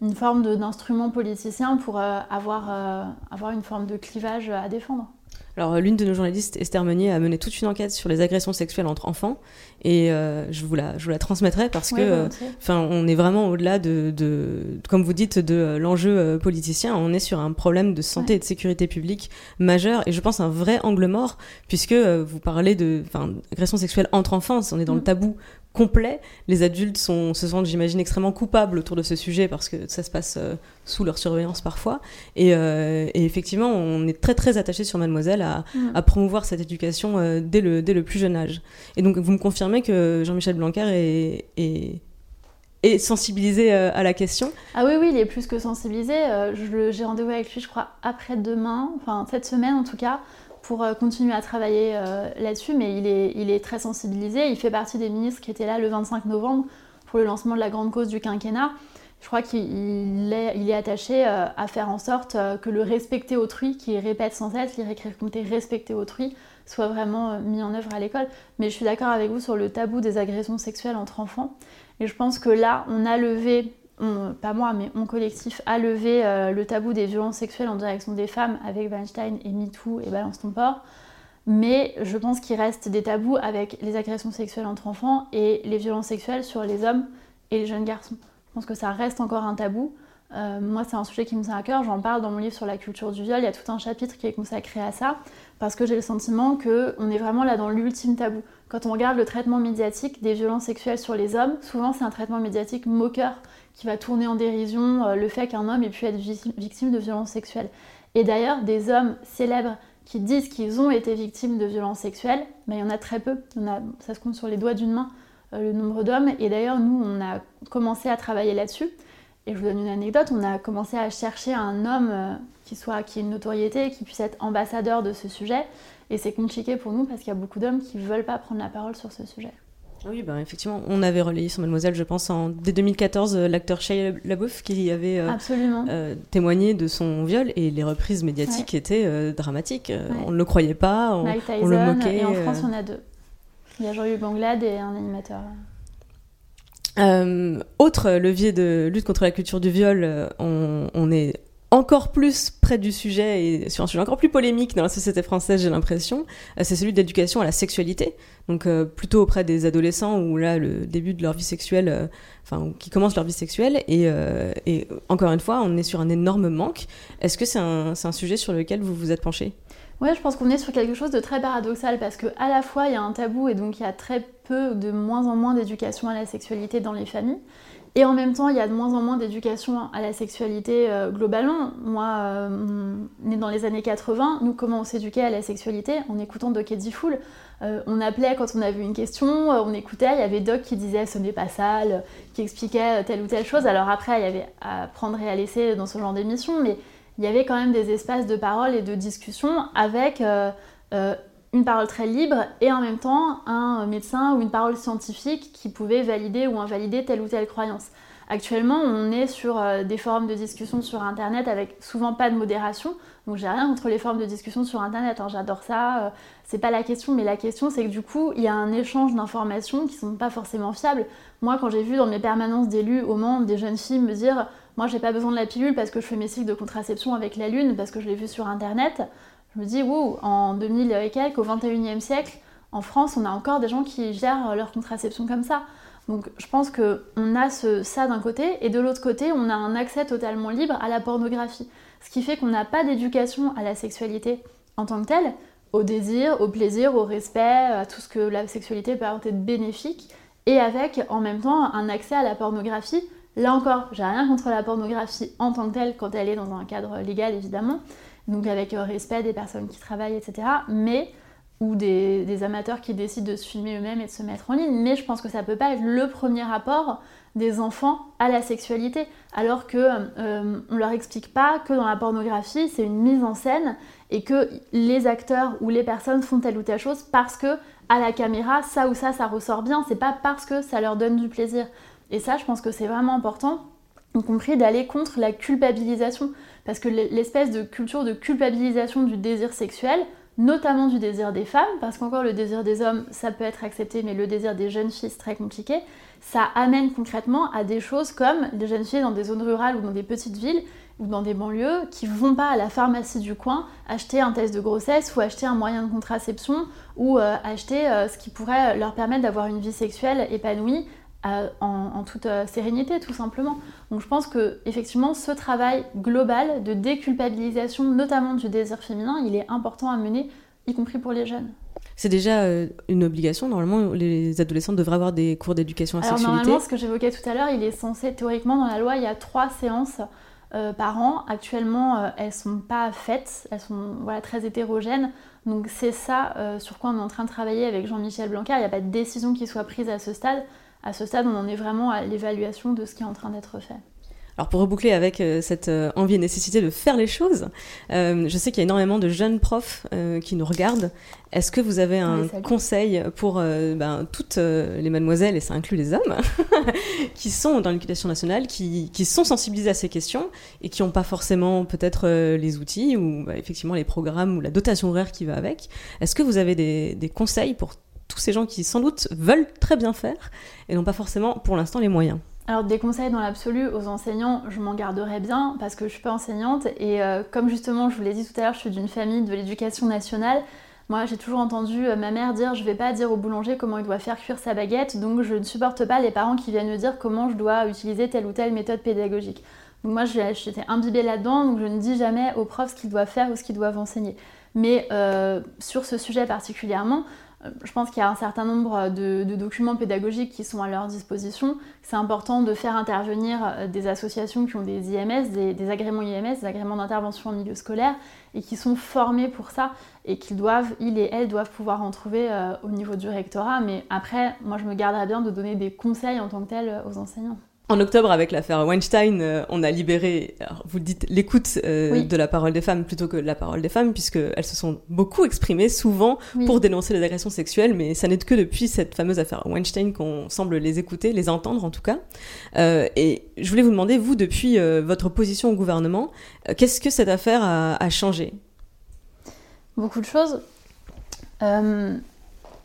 une forme d'instrument politicien pour euh, avoir, euh, avoir une forme de clivage à défendre. Alors, l'une de nos journalistes, Esther Meunier, a mené toute une enquête sur les agressions sexuelles entre enfants, et euh, je, vous la, je vous la transmettrai parce que, enfin, on est vraiment au-delà de, de, comme vous dites, de l'enjeu politicien. On est sur un problème de santé et de sécurité publique majeur, et je pense un vrai angle mort, puisque vous parlez de, enfin, agressions sexuelles entre enfants, on est dans le mm. tabou complet. Les adultes sont, se sentent, j'imagine, extrêmement coupables autour de ce sujet parce que ça se passe euh, sous leur surveillance parfois. Euh, et, effectivement, on est très très attaché sur Mademoiselle à, mm. promouvoir cette éducation euh, dès, le, dès le plus jeune âge. Et donc, vous me confirmez que Jean-Michel Blanquer est, est, sensibilisé à la question Ah oui, oui, il est plus que sensibilisé. J'ai rendez-vous avec lui, je crois, après-demain, enfin cette semaine en tout cas pour euh, continuer à travailler euh, là-dessus, mais il est, très sensibilisé. Il fait partie des ministres qui étaient là le 25 novembre pour le lancement de la grande cause du quinquennat. Je crois qu'il est, attaché euh, à faire en sorte que le respecter autrui, qui répète sans cesse, compter, respecter autrui, soit vraiment mis en œuvre à l'école. Mais je suis d'accord avec vous sur le tabou des agressions sexuelles entre enfants. Et je pense que là, on a levé pas moi, mais mon collectif a levé euh, le tabou des violences sexuelles en direction des femmes avec Weinstein et MeToo et Balance ton port. Mais je pense qu'il reste des tabous avec les agressions sexuelles entre enfants et les violences sexuelles sur les hommes et les jeunes garçons. Je pense que ça reste encore un tabou. Euh, moi, c'est un sujet qui me tient à cœur. J'en parle dans mon livre sur la culture du viol. Il y a tout un chapitre qui est consacré à ça parce que j'ai le sentiment qu'on est vraiment là dans l'ultime tabou. Quand on regarde le traitement médiatique des violences sexuelles sur les hommes, souvent c'est un traitement médiatique moqueur qui va tourner en dérision euh, le fait qu'un homme ait pu être victime de violences sexuelles. Et d'ailleurs, des hommes célèbres qui disent qu'ils ont été victimes de violences sexuelles, ben, il y en a très peu. ça se compte sur les doigts d'une main euh, le nombre d'hommes. Et d'ailleurs, nous, on a commencé à travailler là-dessus. Et je vous donne une anecdote, on a commencé à chercher un homme euh, qui soit qui ait une notoriété, qui puisse être ambassadeur de ce sujet. Et c'est compliqué pour nous parce qu'il y a beaucoup d'hommes qui ne veulent pas prendre la parole sur ce sujet. Oui, ben effectivement, on avait relayé sur Mademoiselle, je pense, en, dès 2014, euh, l'acteur Shia LaBeouf qui avait euh, euh, témoigné de son viol et les reprises médiatiques étaient dramatiques. On ne le croyait pas, on, le moquait. Et en France, on a deux. Il y a Jean-Hugues Banglade et un animateur. autre levier de lutte contre la culture du viol, on, on est encore plus près du sujet et sur un sujet encore plus polémique dans la société française, j'ai l'impression, euh, c'est celui de l'éducation à la sexualité. Donc euh, plutôt auprès des adolescents où là le début de leur vie sexuelle, euh, enfin qui commencent leur vie sexuelle et, encore une fois on est sur un énorme manque. Est-ce que c'est un, un, sujet sur lequel vous vous êtes penché? Ouais, je pense qu'on est sur quelque chose de très paradoxal parce que à la fois il y a un tabou et donc il y a très peu, de moins en moins d'éducation à la sexualité dans les familles. Et en même temps, il y a de moins en moins d'éducation à la sexualité euh, globalement. Moi, euh, né dans les années 80, nous, comment on s'éduquait à la sexualité? En écoutant Doc et Fool. Euh, on appelait quand on avait une question, on écoutait, il y avait Doc qui disait ce n'est pas sale, qui expliquait telle ou telle chose. Alors après, il y avait à prendre et à laisser dans ce genre d'émission, mais il y avait quand même des espaces de parole et de discussion avec une parole très libre et en même temps un médecin ou une parole scientifique qui pouvait valider ou invalider telle ou telle croyance. Actuellement, on est sur euh, des forums de discussion sur Internet avec souvent pas de modération. Donc j'ai rien contre les forums de discussion sur Internet, hein, j'adore ça, euh, c'est pas la question, mais la question c'est que du coup, il y a un échange d'informations qui sont pas forcément fiables. Moi, quand j'ai vu dans mes permanences d'élus au Mans des jeunes filles me dire Moi j'ai pas besoin de la pilule parce que je fais mes cycles de contraception avec la lune, parce que je l'ai vu sur Internet, je me dis, wow, en 2000 et quelques, au 21e siècle, en France, on a encore des gens qui gèrent leur contraception comme ça. Donc je pense qu'on a ce, ça d'un côté, et de l'autre côté, on a un accès totalement libre à la pornographie. Ce qui fait qu'on n'a pas d'éducation à la sexualité en tant que telle, au désir, au plaisir, au respect, à tout ce que la sexualité peut apporter de bénéfique, et avec en même temps un accès à la pornographie. Là encore, j'ai rien contre la pornographie en tant que telle quand elle est dans un cadre légal évidemment, donc avec euh, respect des personnes qui travaillent, etc. Mais ou des, amateurs qui décident de se filmer eux-mêmes et de se mettre en ligne. Mais je pense que ça peut pas être le premier rapport des enfants à la sexualité, alors que euh, on leur explique pas que dans la pornographie c'est une mise en scène et que les acteurs ou les personnes font telle ou telle chose parce que à la caméra ça ou ça ça ressort bien, c'est pas parce que ça leur donne du plaisir. Et ça, je pense que c'est vraiment important, y compris d'aller contre la culpabilisation. Parce que l'espèce de culture de culpabilisation du désir sexuel, notamment du désir des femmes, parce qu'encore le désir des hommes, ça peut être accepté, mais le désir des jeunes filles, c'est très compliqué, ça amène concrètement à des choses comme des jeunes filles dans des zones rurales ou dans des petites villes ou dans des banlieues qui vont pas à la pharmacie du coin acheter un test de grossesse ou acheter un moyen de contraception ou euh, acheter euh, ce qui pourrait leur permettre d'avoir une vie sexuelle épanouie en, toute euh, sérénité tout simplement. Donc je pense que effectivement ce travail global de déculpabilisation, notamment du désir féminin, il est important à mener, y compris pour les jeunes. C'est déjà euh, une obligation. Normalement, les adolescents devraient avoir des cours d'éducation à la sexualité. Normalement, ce que j'évoquais tout à l'heure, il est censé, théoriquement, dans la loi, il y a trois séances euh, par an. Actuellement, elles elles sont pas faites, elles sont voilà, très hétérogènes. Donc c'est ça sur quoi on est en train de travailler avec Jean-Michel Blanquer. Il n'y a pas de décision qui soit prise à ce stade à ce stade, on en est vraiment à l'évaluation de ce qui est en train d'être fait. Alors pour reboucler avec euh, cette euh, envie et nécessité de faire les choses, euh, je sais qu'il y a énormément de jeunes profs qui nous regardent. Est-ce que vous avez un conseil pour ben, toutes les mademoiselles, et ça inclut les hommes, (laughs) qui sont dans l'éducation nationale, qui, sont sensibilisés à ces questions et qui n'ont pas forcément peut-être les outils ou bah, effectivement les programmes ou la dotation horaire qui va avec? Est-ce que vous avez des, des conseils pour tous ces gens qui sans doute veulent très bien faire et n'ont pas forcément pour l'instant les moyens. Alors des conseils dans l'absolu aux enseignants, je m'en garderai bien parce que je suis pas enseignante et euh, comme justement je vous l'ai dit tout à l'heure, je suis d'une famille de l'éducation nationale. Moi, j'ai toujours entendu euh, ma mère dire je vais pas dire au boulanger comment il doit faire cuire sa baguette, donc je ne supporte pas les parents qui viennent me dire comment je dois utiliser telle ou telle méthode pédagogique. Donc moi, j'étais imbibée là-dedans, donc je ne dis jamais aux profs ce qu'ils doivent faire ou ce qu'ils doivent enseigner. Mais euh, sur ce sujet particulièrement, je pense qu'il y a un certain nombre de, documents pédagogiques qui sont à leur disposition. C'est important de faire intervenir euh, des associations qui ont des IMS, des, agréments IMS, des agréments d'intervention en milieu scolaire, et qui sont formés pour ça, et qu'ils doivent, ils et elles doivent pouvoir en trouver euh, au niveau du rectorat. Mais après, moi je me garderais bien de donner des conseils en tant que tel aux enseignants. En octobre, avec l'affaire Weinstein, euh, on a libéré, vous dites, l'écoute euh, de la parole des femmes plutôt que la parole des femmes, puisqu'elles se sont beaucoup exprimées, souvent pour dénoncer les agressions sexuelles, mais ça n'est que depuis cette fameuse affaire Weinstein qu'on semble les écouter, les entendre en tout cas. Euh, et je voulais vous demander, vous, depuis votre position au gouvernement, qu'est-ce que cette affaire a, a changé? Beaucoup de choses.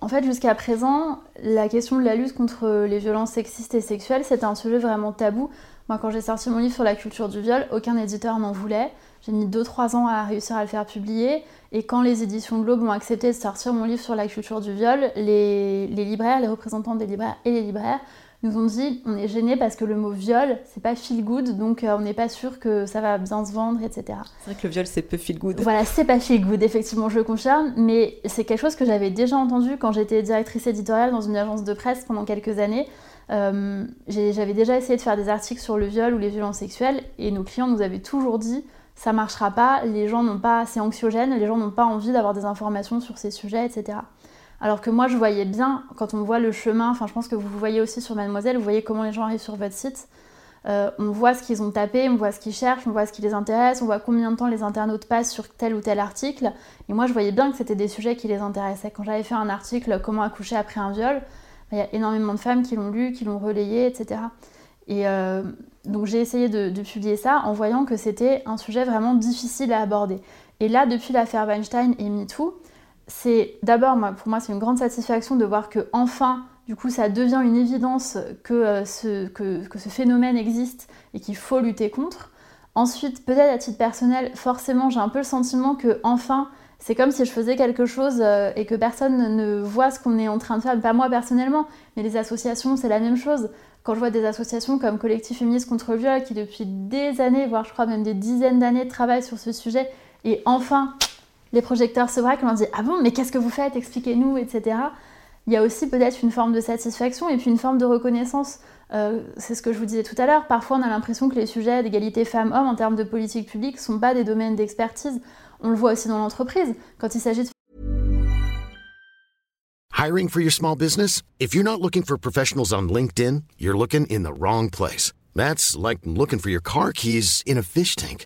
En fait, jusqu'à présent, la question de la lutte contre les violences sexistes et sexuelles, c'était un sujet vraiment tabou. Moi, quand j'ai sorti mon livre sur la culture du viol, aucun éditeur n'en voulait. J'ai mis 2-3 ans à réussir à le faire publier. Et quand les éditions Globe ont accepté de sortir mon livre sur la culture du viol, les, libraires, les représentants des libraires et les libraires nous ont dit on est gêné parce que le mot viol, c'est pas feel good, donc euh, on n'est pas sûr que ça va bien se vendre, etc. C'est vrai que le viol, c'est peu feel good. Voilà, c'est pas feel good, effectivement, je le confirme, mais c'est quelque chose que j'avais déjà entendu quand j'étais directrice éditoriale dans une agence de presse pendant quelques années. Euh, j'avais déjà essayé de faire des articles sur le viol ou les violences sexuelles, et nos clients nous avaient toujours dit ça marchera pas, les gens n'ont pas, c'est anxiogène, les gens n'ont pas envie d'avoir des informations sur ces sujets, etc. Alors que moi, je voyais bien, quand on voit le chemin, enfin, je pense que vous voyez aussi sur Mademoiselle, vous voyez comment les gens arrivent sur votre site. Euh, on voit ce qu'ils ont tapé, on voit ce qu'ils cherchent, on voit ce qui les intéresse, on voit combien de temps les internautes passent sur tel ou tel article. Et moi, je voyais bien que c'était des sujets qui les intéressaient. Quand j'avais fait un article Comment accoucher après un viol, il y a énormément de femmes qui l'ont lu, qui l'ont relayé, etc. Et euh, donc j'ai essayé de, de, publier ça en voyant que c'était un sujet vraiment difficile à aborder. Et là, depuis l'affaire Weinstein et MeToo, c'est d'abord, pour moi, c'est une grande satisfaction de voir que enfin, du coup, ça devient une évidence que, euh, que ce phénomène existe et qu'il faut lutter contre. Ensuite, peut-être à titre personnel, forcément, j'ai un peu le sentiment que enfin, c'est comme si je faisais quelque chose euh, et que personne ne voit ce qu'on est en train de faire. Pas moi personnellement, mais les associations, c'est la même chose. Quand je vois des associations comme Collectif Féministe contre le viol qui depuis des années, voire je crois même des dizaines d'années, travaillent sur ce sujet, et enfin, les projecteurs se braquent, on leur dit Ah bon, mais qu'est-ce que vous faites? Expliquez-nous, etc. Il y a aussi peut-être une forme de satisfaction et puis une forme de reconnaissance. Euh, c'est ce que je vous disais tout à l'heure. Parfois, on a l'impression que les sujets d'égalité femmes-hommes en termes de politique publique ne sont pas des domaines d'expertise. On le voit aussi dans l'entreprise. Quand il s'agit de Hiring for your small business? If you're not looking for professionals on LinkedIn, you're looking in the wrong place. That's like looking for your car keys in a fish tank.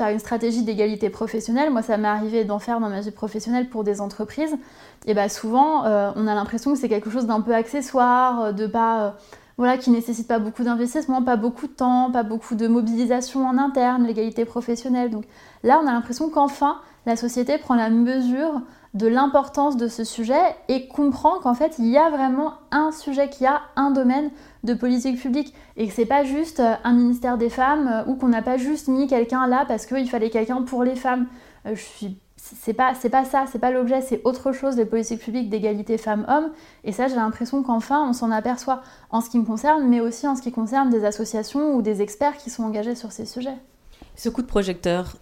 Une stratégie d'égalité professionnelle. Moi, ça m'est arrivé d'en faire dans ma vie professionnelle pour des entreprises. Et bah souvent, euh, on a l'impression que c'est quelque chose d'un peu accessoire, euh, de pas... Euh, voilà, qui nécessite pas beaucoup d'investissement, pas beaucoup de temps, pas beaucoup de mobilisation en interne, l'égalité professionnelle. Donc là, on a l'impression qu'enfin, la société prend la mesure de l'importance de ce sujet et comprend qu'en fait, il y a vraiment un sujet, qu'il y a un domaine de politique publique et que c'est pas juste euh, un ministère des femmes euh, ou qu'on n'a pas juste mis quelqu'un là parce qu'il fallait quelqu'un pour les femmes. Euh, je suis c'est pas, pas ça, c'est pas l'objet, c'est autre chose, les politiques publiques d'égalité femmes-hommes. Et ça, j'ai l'impression qu'enfin, on s'en aperçoit en ce qui me concerne, mais aussi en ce qui concerne des associations ou des experts qui sont engagés sur ces sujets. Ce coup de projecteur,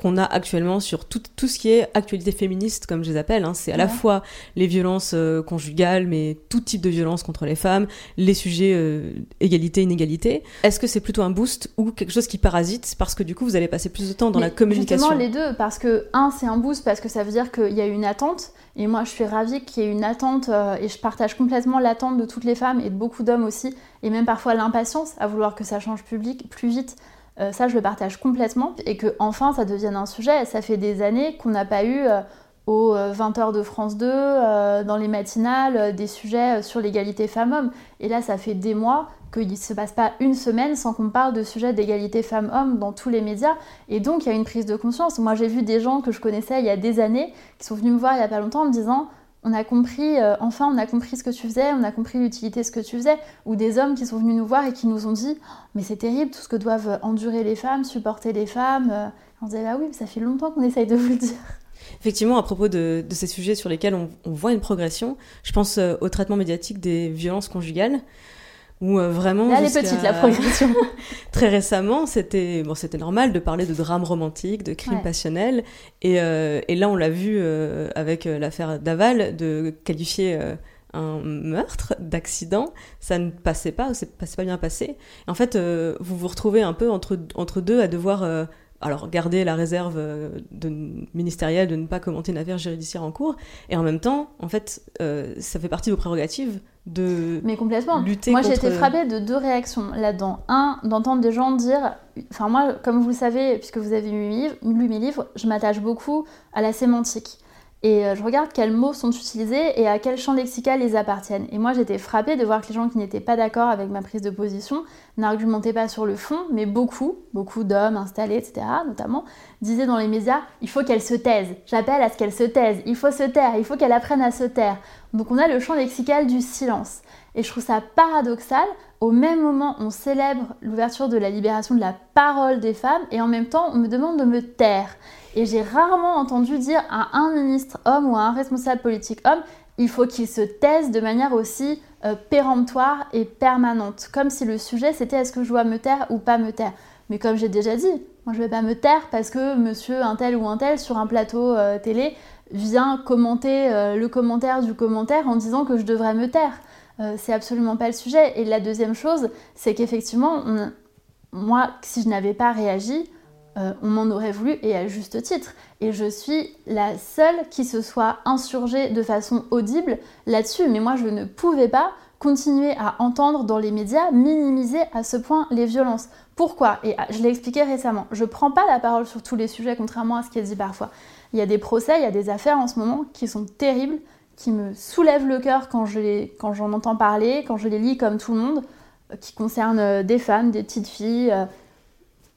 qu'on a actuellement sur tout, tout, ce qui est actualité féministe, comme je les appelle. Hein. C'est à la fois les violences euh, conjugales, mais tout type de violence contre les femmes, les sujets euh, égalité, inégalité. Est-ce que c'est plutôt un boost ou quelque chose qui parasite? Parce que du coup vous allez passer plus de temps dans la communication Justement les deux, parce que un c'est un boost parce que ça veut dire qu'il y a une attente. Et moi je suis ravie qu'il y ait une attente euh, et je partage complètement l'attente de toutes les femmes et de beaucoup d'hommes aussi, et même parfois l'impatience à vouloir que ça change public plus vite. Euh, ça, je le partage complètement. Et que enfin, ça devienne un sujet. Ça fait des années qu'on n'a pas eu euh, aux 20h euh, de France 2, dans les matinales, des sujets sur l'égalité femmes-hommes. Et là, ça fait des mois qu'il ne se passe pas une semaine sans qu'on parle de sujets d'égalité femmes-hommes dans tous les médias. Et donc, il y a une prise de conscience. Moi, j'ai vu des gens que je connaissais il y a des années qui sont venus me voir il n'y a pas longtemps en me disant on a compris, euh, enfin on a compris ce que tu faisais, on a compris l'utilité de ce que tu faisais, ou des hommes qui sont venus nous voir et qui nous ont dit mais c'est terrible tout ce que doivent endurer les femmes, supporter les femmes. On disait ah oui, ça fait longtemps qu'on essaye de vous le dire. Effectivement, à propos de, ces sujets sur lesquels on, voit une progression, je pense euh, au traitement médiatique des violences conjugales. Où euh, vraiment. elle est petite la progression. (laughs) très récemment, c'était bon, c'était normal de parler de drames romantiques, de crimes passionnels, et, euh, et, là on l'a vu euh, avec l'affaire Daval de qualifier un meurtre d'accident, ça ne passait pas, c'est pas bien passé. En fait, vous vous retrouvez un peu entre entre deux à devoir alors garder la réserve de, ministérielle de ne pas commenter une affaire judiciaire en cours, et en même temps, en fait, euh, ça fait partie de vos prérogatives de Mais complètement. lutter moi, j'ai été frappée de deux réactions là-dedans. Un, d'entendre des gens dire, enfin moi, comme vous le savez, puisque vous avez lu mes livres, je m'attache beaucoup à la sémantique. Et euh, je regarde quels mots sont utilisés et à quel champ lexical ils appartiennent. Et moi j'étais frappée de voir que les gens qui n'étaient pas d'accord avec ma prise de position n'argumentaient pas sur le fond, mais beaucoup, beaucoup d'hommes installés, etc., notamment, disaient dans les médias il faut qu'elle se taise. J'appelle à ce qu'elle se taise. Il faut se taire. Il faut qu'elle apprenne à se taire. Donc on a le champ lexical du silence. Et je trouve ça paradoxal. Au même moment, on célèbre l'ouverture de la libération de la parole des femmes et en même temps, on me demande de me taire. Et j'ai rarement entendu dire à un ministre homme ou à un responsable politique homme, il faut qu'il se taise de manière aussi euh, péremptoire et permanente. Comme si le sujet c'était est-ce que je dois me taire ou pas me taire. Mais comme j'ai déjà dit, moi je vais pas me taire parce que monsieur un tel ou un tel sur un plateau euh, télé vient commenter euh, le commentaire du commentaire en disant que je devrais me taire. c'est absolument pas le sujet. Et la deuxième chose, c'est qu'effectivement, moi, si je n'avais pas réagi, euh, on m'en aurait voulu et à juste titre. Et je suis la seule qui se soit insurgée de façon audible là-dessus. Mais moi, je ne pouvais pas continuer à entendre dans les médias minimiser à ce point les violences. Pourquoi? Et ah, je l'ai expliqué récemment. Je ne prends pas la parole sur tous les sujets, contrairement à ce qui est dit parfois. Il y a des procès, il y a des affaires en ce moment qui sont terribles, qui me soulèvent le cœur quand j'en entends parler, quand je les lis comme tout le monde, euh, qui concernent euh, des femmes, des petites filles,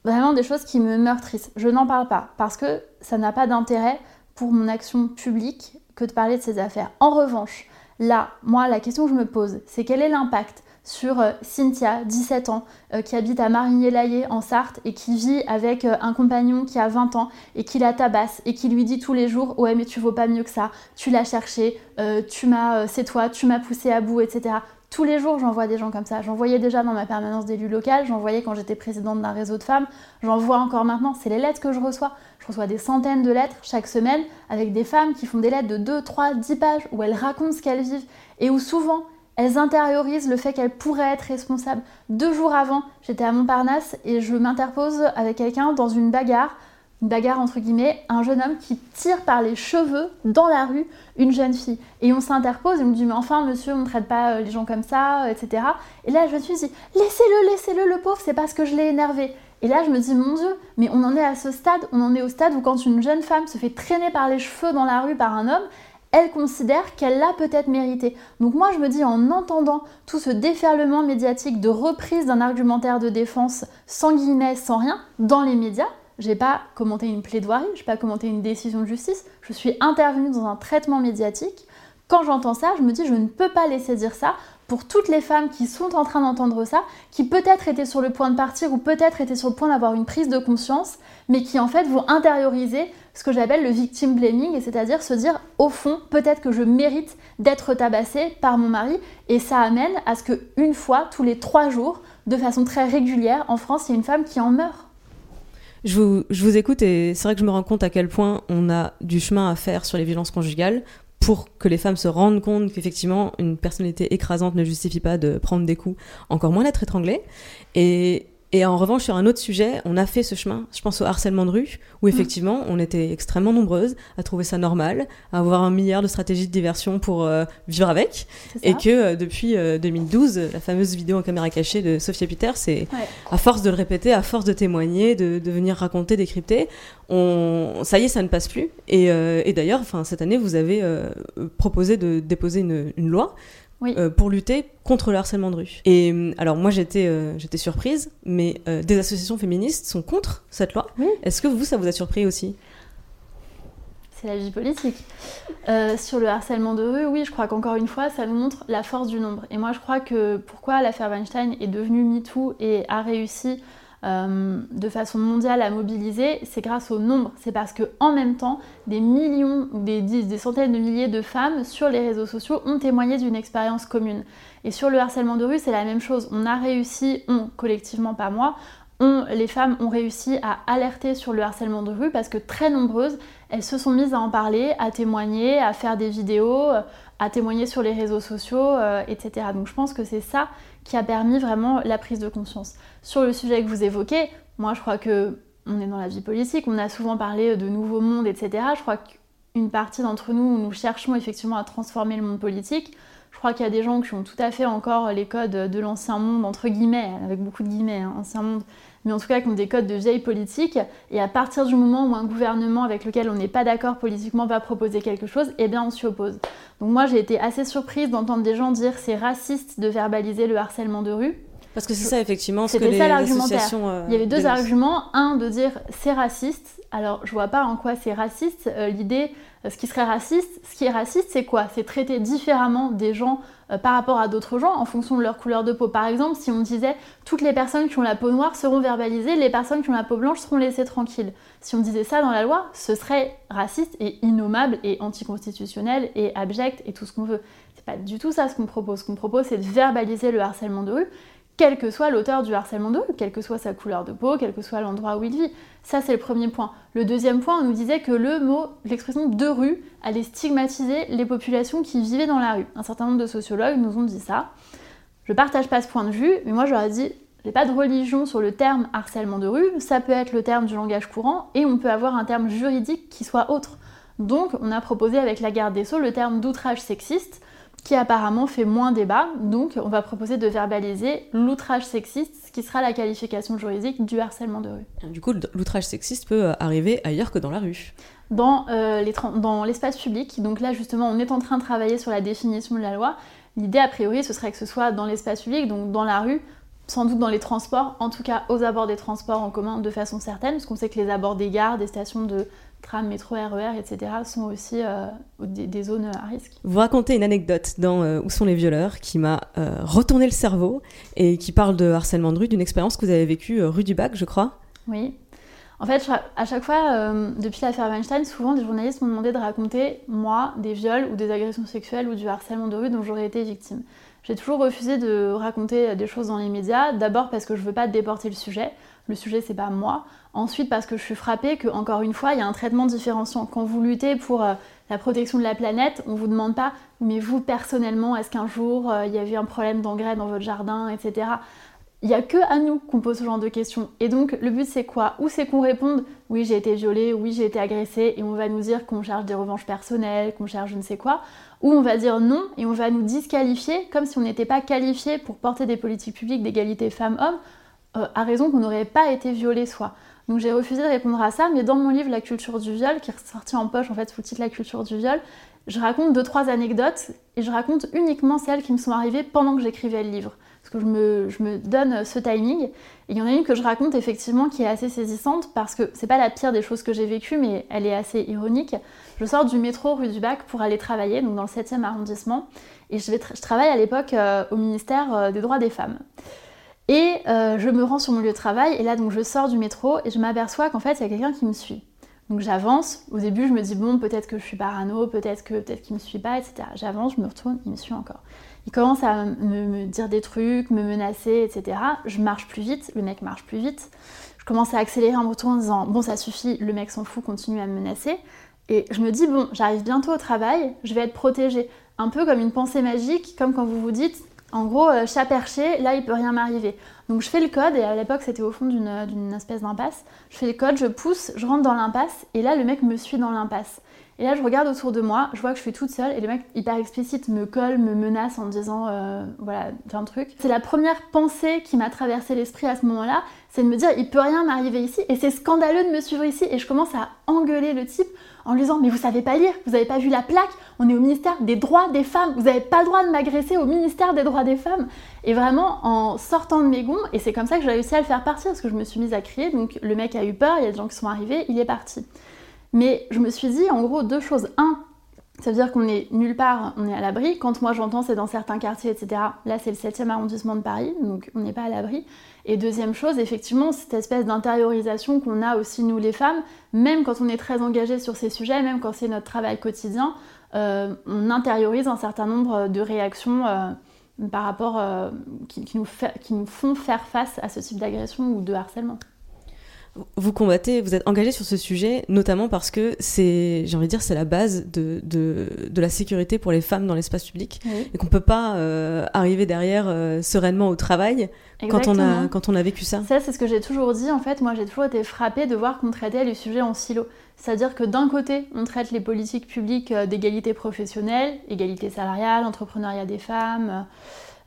vraiment des choses qui me meurtrissent. Je n'en parle pas parce que ça n'a pas d'intérêt pour mon action publique que de parler de ces affaires. En revanche, là, moi, la question que je me pose, c'est quel est l'impact sur euh, Cynthia, 17 ans, euh, qui habite à Marigny-Laillé en Sarthe et qui vit avec euh, un compagnon qui a 20 ans et qui la tabasse et qui lui dit tous les jours Ouais, mais tu vaux pas mieux que ça, tu l'as cherché, tu m'as, c'est toi, tu m'as poussé à bout, etc. Tous les jours, j'en vois des gens comme ça. J'en voyais déjà dans ma permanence d'élu local, j'en voyais quand j'étais présidente d'un réseau de femmes, j'en vois encore maintenant. C'est les lettres que je reçois. Je reçois des centaines de lettres chaque semaine avec des femmes qui font des lettres de 2, 3, 10 pages où elles racontent ce qu'elles vivent et où souvent elles intériorisent le fait qu'elles pourraient être responsables. Deux jours avant, j'étais à Montparnasse et je m'interpose avec quelqu'un dans une bagarre une bagarre entre guillemets, un jeune homme qui tire par les cheveux dans la rue une jeune fille. Et on s'interpose et on me dit mais enfin monsieur on ne traite pas euh, les gens comme ça, etc. Et là je me suis dit laissez-le, laissez-le le pauvre, c'est parce que je l'ai énervé. Et là je me dis mon dieu, mais on en est à ce stade, on en est au stade où quand une jeune femme se fait traîner par les cheveux dans la rue par un homme, elle considère qu'elle l'a peut-être mérité. Donc moi je me dis en entendant tout ce déferlement médiatique de reprise d'un argumentaire de défense sans guillemets, sans rien, dans les médias, j'ai pas commenté une plaidoirie, j'ai pas commenté une décision de justice, je suis intervenue dans un traitement médiatique. Quand j'entends ça, je me dis je ne peux pas laisser dire ça pour toutes les femmes qui sont en train d'entendre ça, qui peut-être étaient sur le point de partir ou peut-être étaient sur le point d'avoir une prise de conscience, mais qui en fait vont intérioriser ce que j'appelle le victim blaming, c'est-à-dire se dire au fond peut-être que je mérite d'être tabassée par mon mari, et ça amène à ce que une fois tous les trois jours, de façon très régulière, en France, il y a une femme qui en meurt. Je vous, je vous écoute et c'est vrai que je me rends compte à quel point on a du chemin à faire sur les violences conjugales pour que les femmes se rendent compte qu'effectivement une personnalité écrasante ne justifie pas de prendre des coups, encore moins d'être étranglée. Et et en revanche, sur un autre sujet, on a fait ce chemin, je pense au harcèlement de rue, où mm. effectivement, on était extrêmement nombreuses à trouver ça normal, à avoir un milliard de stratégies de diversion pour euh, vivre avec. Et que euh, depuis 2012, euh, la fameuse vidéo en caméra cachée de Sophia Peter, c'est à force de le répéter, à force de témoigner, de, de venir raconter, décrypter, on, ça y est, ça ne passe plus. Et, et d'ailleurs, cette année, vous avez proposé de déposer une, une loi euh, pour lutter contre le harcèlement de rue. Et euh, alors moi j'étais euh, j'étais surprise, mais des associations féministes sont contre cette loi. Est-ce que vous ça vous a surpris aussi? C'est la vie politique. sur le harcèlement de rue, oui, je crois qu'encore une fois, ça nous montre la force du nombre. Et moi, je crois que pourquoi l'affaire Weinstein est devenue MeToo et a réussi euh, de façon mondiale à mobiliser, c'est grâce au nombre. C'est parce que en même temps, des millions des, des centaines de milliers de femmes sur les réseaux sociaux ont témoigné d'une expérience commune. Et sur le harcèlement de rue, c'est la même chose. On a réussi, on, collectivement pas moi, on, les femmes ont réussi à alerter sur le harcèlement de rue parce que très nombreuses, elles se sont mises à en parler, à témoigner, à faire des vidéos, à témoigner sur les réseaux sociaux, euh, etc. Donc je pense que c'est ça qui a permis vraiment la prise de conscience. Sur le sujet que vous évoquez, moi je crois que on est dans la vie politique, on a souvent parlé de nouveaux mondes, etc. Je crois qu'une partie d'entre nous, nous cherchons effectivement à transformer le monde politique. Je crois qu'il y a des gens qui ont tout à fait encore les codes de l'ancien monde, entre guillemets, avec beaucoup de guillemets, hein, ancien monde, mais en tout cas qui ont des codes de vieille politique. Et à partir du moment où un gouvernement avec lequel on n'est pas d'accord politiquement va proposer quelque chose, eh bien on s'y oppose. Donc moi j'ai été assez surprise d'entendre des gens dire c'est raciste de verbaliser le harcèlement de rue. Parce que c'est ça effectivement ce que les associations. Euh, Il y avait deux arguments. Un de dire c'est raciste. Alors je vois pas en quoi c'est raciste. Euh, l'idée, euh, ce qui serait raciste, ce qui est raciste, c'est quoi? C'est traiter différemment des gens par rapport à d'autres gens en fonction de leur couleur de peau. Par exemple, si on disait toutes les personnes qui ont la peau noire seront verbalisées, les personnes qui ont la peau blanche seront laissées tranquilles. Si on disait ça dans la loi, ce serait raciste et innommable et anticonstitutionnel et abject et tout ce qu'on veut. C'est pas du tout ça ce qu'on propose. Ce qu'on propose, c'est de verbaliser le harcèlement de rue quel que soit l'auteur du harcèlement de rue, quelle que soit sa couleur de peau, quel que soit l'endroit où il vit. Ça, c'est le premier point. Le deuxième point, on nous disait que le mot, l'expression de rue, allait stigmatiser les populations qui vivaient dans la rue. Un certain nombre de sociologues nous ont dit ça. Je partage pas ce point de vue, mais moi j'aurais dit, j'ai pas de religion sur le terme harcèlement de rue, ça peut être le terme du langage courant, et on peut avoir un terme juridique qui soit autre. Donc, on a proposé avec la garde des Sceaux le terme d'outrage sexiste, qui apparemment fait moins débat. Donc on va proposer de verbaliser l'outrage sexiste, ce qui sera la qualification juridique du harcèlement de rue. Du coup, l'outrage sexiste peut euh, arriver ailleurs que dans la rue Dans, euh, dans l'espace public. Donc là, justement, on est en train de travailler sur la définition de la loi. L'idée, a priori, ce serait que ce soit dans l'espace public, donc dans la rue, sans doute dans les transports, en tout cas aux abords des transports en commun de façon certaine, parce qu'on sait que les abords des gares, des stations de tram, métro, RER, etc., sont aussi euh, des, zones à risque. Vous racontez une anecdote dans euh, Où sont les violeurs qui m'a euh, retourné le cerveau et qui parle de harcèlement de rue, d'une expérience que vous avez vécue rue du Bac, je crois. Oui. En fait, à chaque fois, depuis l'affaire Weinstein, souvent des journalistes m'ont demandé de raconter, moi, des viols ou des agressions sexuelles ou du harcèlement de rue dont j'aurais été victime. J'ai toujours refusé de raconter des choses dans les médias, d'abord parce que je veux pas déporter le sujet. Le sujet, c'est pas moi. Ensuite, parce que je suis frappée que, encore une fois, il y a un traitement différenciant. Quand vous luttez pour euh, la protection de la planète, on vous demande pas, mais vous personnellement, est-ce qu'un jour euh, il y a eu un problème d'engrais dans votre jardin, etc. Il n'y a que à nous qu'on pose ce genre de questions. Et donc, le but, c'est quoi? Ou c'est qu'on réponde, oui, j'ai été violée, oui, j'ai été agressée, et on va nous dire qu'on cherche des revanches personnelles, qu'on cherche je ne sais quoi. Ou on va dire non, et on va nous disqualifier, comme si on n'était pas qualifié pour porter des politiques publiques d'égalité femmes-hommes, euh, à raison qu'on n'aurait pas été violé soi. Donc j'ai refusé de répondre à ça, mais dans mon livre La culture du viol, qui est sorti en poche en fait sous le titre La culture du viol, je raconte deux trois anecdotes et je raconte uniquement celles qui me sont arrivées pendant que j'écrivais le livre. Parce que je me, donne ce timing. Et il y en a une que je raconte effectivement qui est assez saisissante parce que c'est pas la pire des choses que j'ai vécues, mais elle est assez ironique. Je sors du métro rue du Bac pour aller travailler, donc dans le 7e arrondissement, et je, vais travaille à l'époque euh, au ministère euh, des droits des femmes. Et euh, je me rends sur mon lieu de travail, et là donc je sors du métro et je m'aperçois qu'en fait il y a quelqu'un qui me suit. Donc j'avance, au début je me dis bon peut-être que je suis parano, peut-être que peut-être qu'il me suit pas, etc. J'avance, je me retourne, il me suit encore. Il commence à me, dire des trucs, me menacer, etc. Je marche plus vite, le mec marche plus vite. Je commence à accélérer en me en disant bon ça suffit, le mec s'en fout, continue à me menacer. Et je me dis bon j'arrive bientôt au travail, je vais être protégée. Un peu comme une pensée magique, comme quand vous vous dites en gros, euh, chat perché, là il peut rien m'arriver. Donc je fais le code, et à l'époque c'était au fond d'une espèce d'impasse. Je fais le code, je pousse, je rentre dans l'impasse, et là le mec me suit dans l'impasse. Et là je regarde autour de moi, je vois que je suis toute seule, et le mec hyper explicite me colle, me menace en me disant euh, voilà, plein de trucs. C'est la première pensée qui m'a traversé l'esprit à ce moment-là, c'est de me dire il peut rien m'arriver ici, et c'est scandaleux de me suivre ici, et je commence à engueuler le type en lui disant Mais vous savez pas lire, vous avez pas vu la plaque, on est au ministère des droits des femmes, vous n'avez pas le droit de m'agresser au ministère des droits des femmes. Et vraiment, en sortant de mes gonds, et c'est comme ça que j'ai réussi à le faire partir, parce que je me suis mise à crier, donc le mec a eu peur, il y a des gens qui sont arrivés, il est parti. Mais je me suis dit en gros deux choses. Un, ça veut dire qu'on est nulle part, on est à l'abri. Quand moi j'entends c'est dans certains quartiers, etc. Là c'est le 7e arrondissement de Paris, donc on n'est pas à l'abri. Et deuxième chose, effectivement, cette espèce d'intériorisation qu'on a aussi nous les femmes, même quand on est très engagé sur ces sujets, même quand c'est notre travail quotidien, euh, on intériorise un certain nombre de réactions euh, par rapport euh, qui, nous qui nous font faire face à ce type d'agression ou de harcèlement vous combattez, vous êtes engagé sur ce sujet, notamment parce que c'est, j'ai envie de dire, c'est la base de, de, de, la sécurité pour les femmes dans l'espace public. Et qu'on peut pas euh, arriver derrière euh, sereinement au travail quand on, a, quand on a vécu ça. Ça, c'est ce que j'ai toujours dit. En fait, moi, j'ai toujours été frappée de voir qu'on traitait les sujets en silo. C'est-à-dire que d'un côté, on traite les politiques publiques euh, d'égalité professionnelle, égalité salariale, entrepreneuriat des femmes,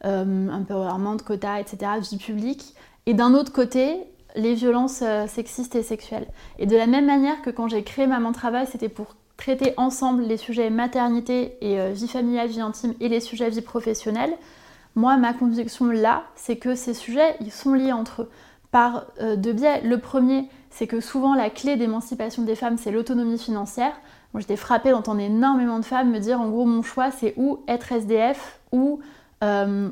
empowerment, quota, etc., vie publique. Et d'un autre côté, les violences euh, sexistes et sexuelles. Et de la même manière que quand j'ai créé Maman Travail, c'était pour traiter ensemble les sujets maternité et euh, vie familiale, vie intime et les sujets vie professionnelle, moi, ma conviction là, c'est que ces sujets, ils sont liés entre eux par deux biais. Le premier, c'est que souvent la clé d'émancipation des femmes, c'est l'autonomie financière. Moi, j'étais frappée d'entendre énormément de femmes me dire, en gros, mon choix, c'est ou être SDF ou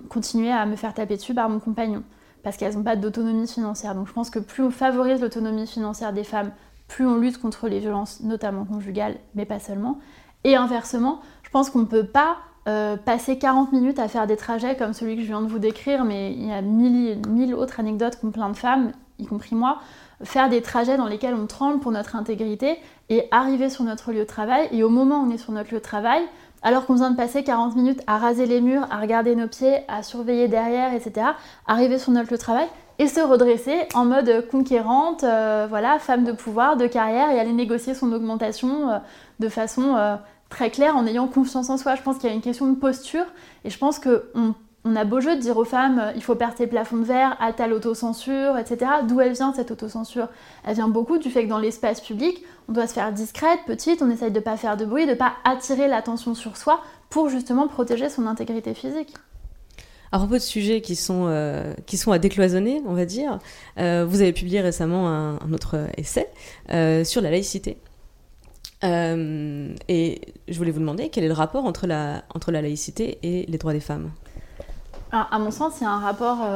continuer à me faire taper dessus par mon compagnon parce qu'elles n'ont pas d'autonomie financière. Donc je pense que plus on favorise l'autonomie financière des femmes, plus on lutte contre les violences, notamment conjugales, mais pas seulement. Et inversement, je pense qu'on ne peut pas euh, passer 40 minutes à faire des trajets comme celui que je viens de vous décrire, mais il y a mille, mille autres anecdotes qu'ont plein de femmes, y compris moi, faire des trajets dans lesquels on tremble pour notre intégrité et arriver sur notre lieu de travail. Et au moment où on est sur notre lieu de travail, alors qu'on vient de passer 40 minutes à raser les murs, à regarder nos pieds, à surveiller derrière, etc., arriver sur notre travail et se redresser en mode conquérante, euh, voilà, femme de pouvoir, de carrière, et aller négocier son augmentation euh, de façon euh, très claire en ayant confiance en soi. Je pense qu'il y a une question de posture, et je pense qu'on on a beau jeu de dire aux femmes il faut perdre tes plafonds de verre, à ta l'autocensure, etc. D'où elle vient cette autocensure? Elle vient beaucoup du fait que dans l'espace public, on doit se faire discrète, petite, on essaye de ne pas faire de bruit, de ne pas attirer l'attention sur soi pour justement protéger son intégrité physique. À propos de sujets qui sont, euh, qui sont à décloisonner, on va dire, euh, vous avez publié récemment un, autre essai euh, sur la laïcité. et je voulais vous demander quel est le rapport entre la, entre la laïcité et les droits des femmes? À mon sens, il y a un rapport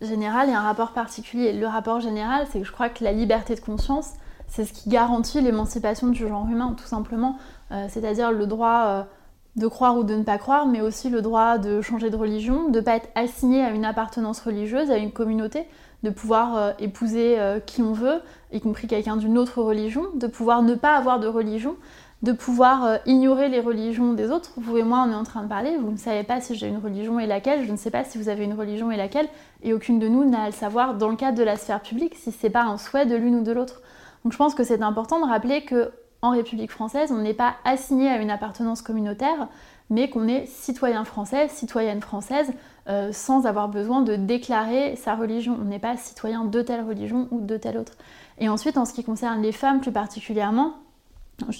général et un rapport particulier. Le rapport général, c'est que je crois que la liberté de conscience, c'est ce qui garantit l'émancipation du genre humain, tout simplement. Euh, c'est-à-dire le droit euh, de croire ou de ne pas croire, mais aussi le droit de changer de religion, de ne pas être assigné à une appartenance religieuse, à une communauté, de pouvoir épouser qui on veut, y compris quelqu'un d'une autre religion, de pouvoir ne pas avoir de religion, de pouvoir euh, ignorer les religions des autres. Vous et moi, on est en train de parler, vous ne savez pas si j'ai une religion et laquelle, je ne sais pas si vous avez une religion et laquelle, et aucune de nous n'a à le savoir dans le cadre de la sphère publique si ce n'est pas un souhait de l'une ou de l'autre. Donc je pense que c'est important de rappeler que en République française, on n'est pas assigné à une appartenance communautaire, mais qu'on est citoyen français, citoyenne française, euh, sans avoir besoin de déclarer sa religion. On n'est pas citoyen de telle religion ou de telle autre. Et ensuite, en ce qui concerne les femmes plus particulièrement,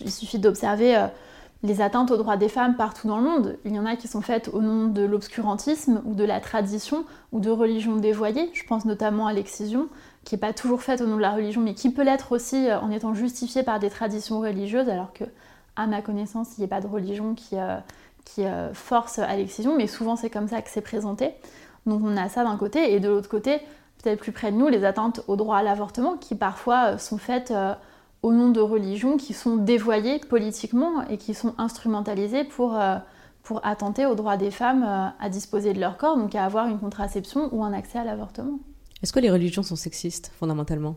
il suffit d'observer euh, les atteintes aux droits des femmes partout dans le monde. Il y en a qui sont faites au nom de l'obscurantisme ou de la tradition ou de religion dévoyée. Je pense notamment à l'excision, qui n'est pas toujours faite au nom de la religion, mais qui peut l'être aussi euh, en étant justifiée par des traditions religieuses, alors que, à ma connaissance, il n'y a pas de religion qui, euh, qui force à l'excision, mais souvent c'est comme ça que c'est présenté. Donc on a ça d'un côté, et de l'autre côté, peut-être plus près de nous, les atteintes au droit à l'avortement, qui parfois sont faites au nom de religions qui sont dévoyées politiquement et qui sont instrumentalisées pour, euh, pour attenter aux droits des femmes euh, à disposer de leur corps, donc à avoir une contraception ou un accès à l'avortement. Est-ce que les religions sont sexistes, fondamentalement?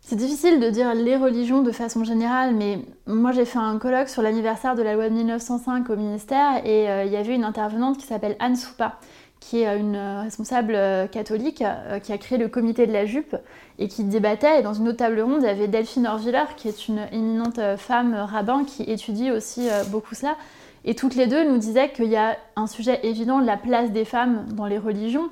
C'est difficile de dire les religions de façon générale, mais moi j'ai fait un colloque sur l'anniversaire de la loi de 1905 au ministère et euh, il y avait une intervenante qui s'appelle Anne Soupa, qui est une responsable euh, catholique euh, qui a créé le comité de la jupe et qui débattait. Et dans une autre table ronde, il y avait Delphine Orviller, qui est une éminente euh, femme rabbin qui étudie aussi beaucoup cela. Et toutes les deux nous disaient qu'il y a un sujet évident de la place des femmes dans les religions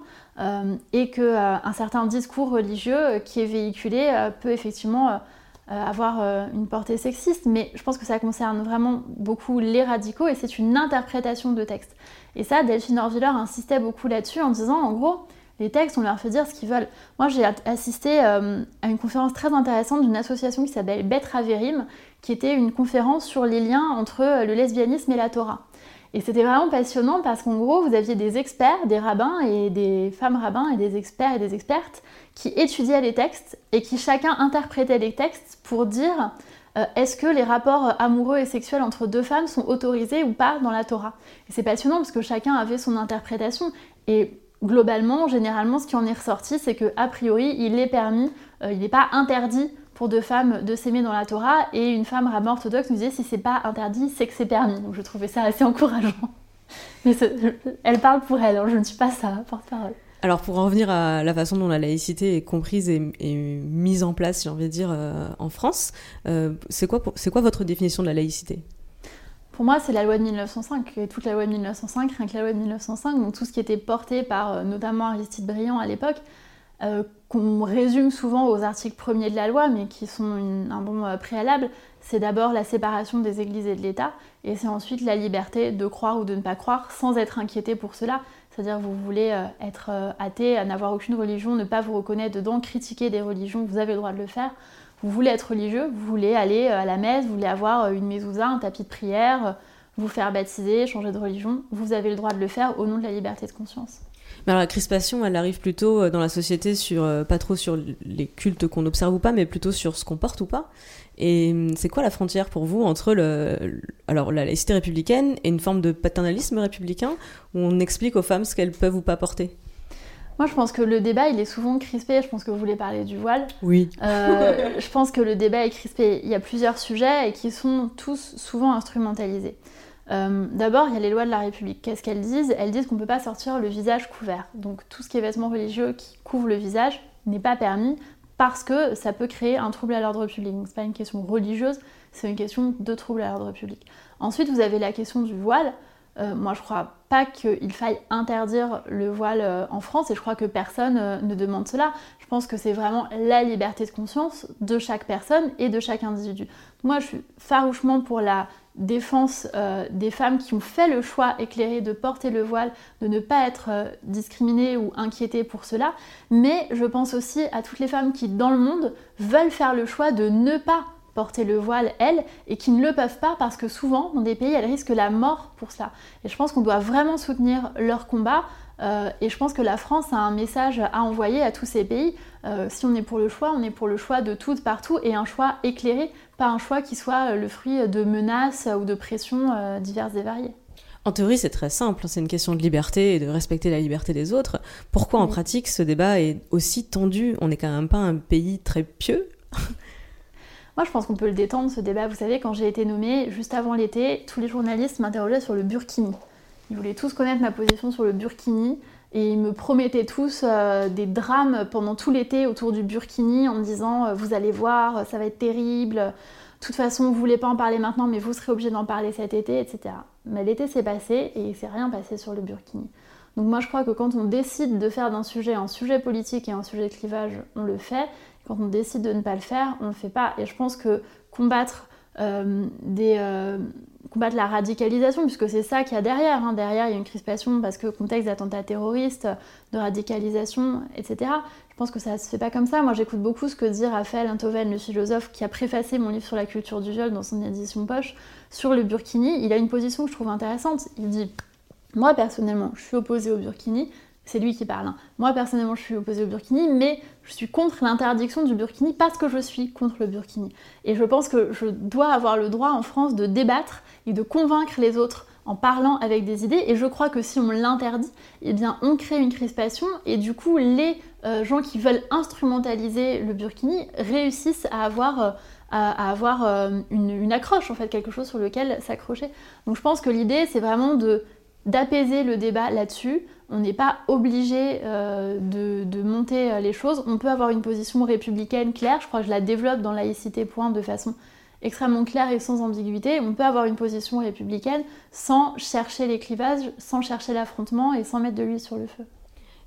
et qu'un certain discours religieux qui est véhiculé peut effectivement avoir une portée sexiste. Mais je pense que ça concerne vraiment beaucoup les radicaux et c'est une interprétation de texte. Et ça, Delphine Orviller insistait beaucoup là-dessus en disant, en gros, les textes, on leur fait dire ce qu'ils veulent. Moi, j'ai assisté euh, à une conférence très intéressante d'une association qui s'appelle Betraverim, qui était une conférence sur les liens entre euh, le lesbianisme et la Torah. Et c'était vraiment passionnant parce qu'en gros, vous aviez des experts, des rabbins et des femmes rabbins et des experts et des expertes qui étudiaient les textes et qui chacun interprétait les textes pour dire euh, est-ce que les rapports amoureux et sexuels entre deux femmes sont autorisés ou pas dans la Torah? Et c'est passionnant parce que chacun avait son interprétation. Et globalement, généralement, ce qui en est ressorti, c'est que a priori, il est permis, euh, il n'est pas interdit pour deux femmes de s'aimer dans la Torah et une femme rabbin orthodoxe nous disait si c'est pas interdit, c'est que c'est permis. Donc je trouvais ça assez encourageant. (laughs) Mais elle parle pour elle, hein, je ne suis pas sa porte-parole. Alors pour en revenir à la façon dont la laïcité est comprise et, mise en place, j'ai envie de dire, euh, en France, euh, c'est quoi, quoi votre définition de la laïcité? Pour moi, c'est la loi de 1905, et toute la loi de 1905, rien que la loi de 1905, donc tout ce qui était porté par euh, notamment Aristide Briand à l'époque, qu'on résume souvent aux articles premiers de la loi, mais qui sont un bon préalable, c'est d'abord la séparation des églises et de l'État, et c'est ensuite la liberté de croire ou de ne pas croire sans être inquiété pour cela. C'est-à-dire vous voulez être athée, n'avoir aucune religion, ne pas vous reconnaître dedans, critiquer des religions, vous avez le droit de le faire vous voulez être religieux, vous voulez aller euh, à la messe, vous voulez avoir euh, une mezouza, un tapis de prière, euh, vous faire baptiser, changer de religion, vous avez le droit de le faire au nom de la liberté de conscience. Mais alors la crispation, elle arrive plutôt dans la société sur pas trop sur les cultes qu'on observe ou pas, mais plutôt sur ce qu'on porte ou pas. Et hum, c'est quoi la frontière pour vous entre le, alors la laïcité républicaine et une forme de paternalisme républicain où on explique aux femmes ce qu'elles peuvent ou pas porter? Moi, je pense que le débat, il est souvent crispé. Je pense que vous voulez parler du voile. Oui. Euh, je pense que le débat est crispé. Il y a plusieurs sujets et qui sont tous souvent instrumentalisés. Euh, d'abord, il y a les lois de la République. Qu'est-ce qu'elles disent? Elles disent qu'on ne peut pas sortir le visage couvert. Donc tout ce qui est vêtements religieux qui couvrent le visage n'est pas permis parce que ça peut créer un trouble à l'ordre public. Donc c'est pas une question religieuse, c'est une question de trouble à l'ordre public. Ensuite, vous avez la question du voile. Euh, moi, je crois pas qu'il faille interdire le voile euh, en France et je crois que personne ne demande cela. Je pense que c'est vraiment la liberté de conscience de chaque personne et de chaque individu. Moi, je suis farouchement pour la défense des femmes qui ont fait le choix éclairé de porter le voile, de ne pas être discriminées ou inquiétées pour cela, mais je pense aussi à toutes les femmes qui, dans le monde, veulent faire le choix de ne pas porter le voile, elles, et qui ne le peuvent pas parce que souvent, dans des pays, elles risquent la mort pour cela. Et je pense qu'on doit vraiment soutenir leur combat. Euh, et je pense que la France a un message à envoyer à tous ces pays. Euh, si on est pour le choix, on est pour le choix de tout, partout, et un choix éclairé, pas un choix qui soit le fruit de menaces ou de pressions euh, diverses et variées. En théorie, c'est très simple, c'est une question de liberté et de respecter la liberté des autres. Pourquoi en pratique ce débat est aussi tendu? On n'est quand même pas un pays très pieux? (laughs) Moi, je pense qu'on peut le détendre, ce débat. Vous savez, quand j'ai été nommée, juste avant l'été, tous les journalistes m'interrogeaient sur le burkini. Ils voulaient tous connaître ma position sur le burkini. Et ils me promettaient tous euh, des drames pendant tout l'été autour du burkini en me disant euh, Vous allez voir, ça va être terrible. De toute façon, vous voulez pas en parler maintenant, mais vous serez obligé d'en parler cet été, etc. Mais l'été s'est passé et il s'est rien passé sur le burkini. Donc moi, je crois que quand on décide de faire d'un sujet un sujet politique et un sujet de clivage, on le fait. Quand on décide de ne pas le faire, on le fait pas. Et je pense que combattre, euh, des, combattre la radicalisation, puisque c'est ça qu'il y a derrière. Hein. Derrière, il y a une crispation parce que contexte d'attentats terroristes, de radicalisation, etc. Je pense que ça ne se fait pas comme ça. Moi, j'écoute beaucoup ce que dit Raphaël Intoven, le philosophe qui a préfacé mon livre sur la culture du viol dans son édition poche, sur le burkini. Il a une position que je trouve intéressante. Il dit Moi, personnellement, je suis opposée au burkini, c'est lui qui parle. Hein. Moi personnellement je suis opposée au burkini, mais je suis contre l'interdiction du burkini parce que je suis contre le burkini. Et je pense que je dois avoir le droit en France de débattre et de convaincre les autres en parlant avec des idées. Et je crois que si on l'interdit, eh bien on crée une crispation et du coup les euh, gens qui veulent instrumentaliser le burkini réussissent à avoir euh, euh, une, une, accroche en fait, quelque chose sur lequel s'accrocher. Donc je pense que l'idée c'est vraiment de d'apaiser le débat là-dessus. On n'est pas obligé euh, de, monter euh, les choses. On peut avoir une position républicaine claire. Je crois que je la développe dans laïcité point de façon extrêmement claire et sans ambiguïté. On peut avoir une position républicaine sans chercher les clivages, sans chercher l'affrontement et sans mettre de l'huile sur le feu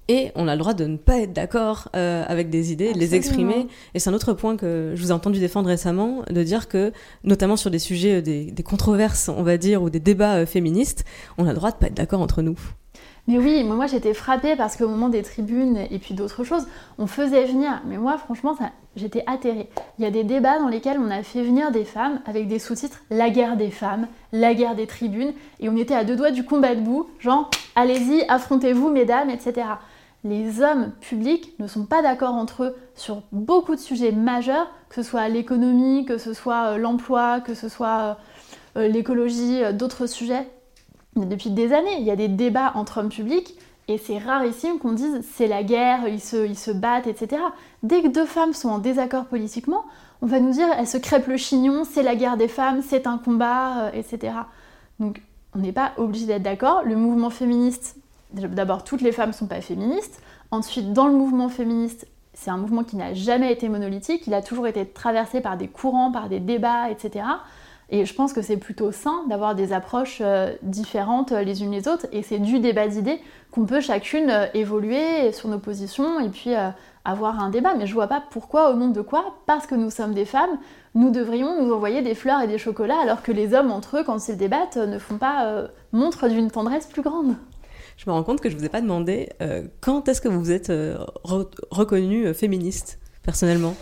et on a le droit de ne pas être d'accord euh, avec des idées, de les exprimer. Et c'est un autre point que je vous ai entendu défendre récemment, de dire que, notamment sur des sujets, euh, des, controverses, on va dire, ou des débats euh, féministes, on a le droit de pas être d'accord entre nous. Mais oui, moi j'étais frappée parce qu'au moment des tribunes et puis d'autres choses, on faisait venir. Mais moi franchement, j'étais atterrée. Il y a des débats dans lesquels on a fait venir des femmes avec des sous-titres La guerre des femmes, La guerre des tribunes, et on était à deux doigts du combat debout, genre allez-y, affrontez-vous mesdames, etc les hommes publics ne sont pas d'accord entre eux sur beaucoup de sujets majeurs, que ce soit l'économie, que ce soit euh, l'emploi, que ce soit euh, euh, l'écologie, d'autres sujets. Depuis des années, il y a des débats entre hommes publics et c'est rarissime qu'on dise c'est la guerre, ils se, ils se battent, etc. Dès que deux femmes sont en désaccord politiquement, on va nous dire elles se crêpent le chignon, c'est la guerre des femmes, c'est un combat, etc. Donc on n'est pas obligé d'être d'accord. Le mouvement féministe D'abord, toutes les femmes ne sont pas féministes. Ensuite, dans le mouvement féministe, c'est un mouvement qui n'a jamais été monolithique, il a toujours été traversé par des courants, par des débats, etc. Et je pense que c'est plutôt sain d'avoir des approches euh, différentes euh, les unes les autres, et c'est du débat d'idées qu'on peut chacune euh, évoluer sur nos positions et puis avoir un débat. Mais je vois pas pourquoi, au nom de quoi, parce que nous sommes des femmes, nous devrions nous envoyer des fleurs et des chocolats, alors que les hommes entre eux, quand ils débattent, ne font pas montre d'une tendresse plus grande. Je me rends compte que je vous ai pas demandé euh, quand est-ce que vous vous êtes euh, reconnue féministe personnellement?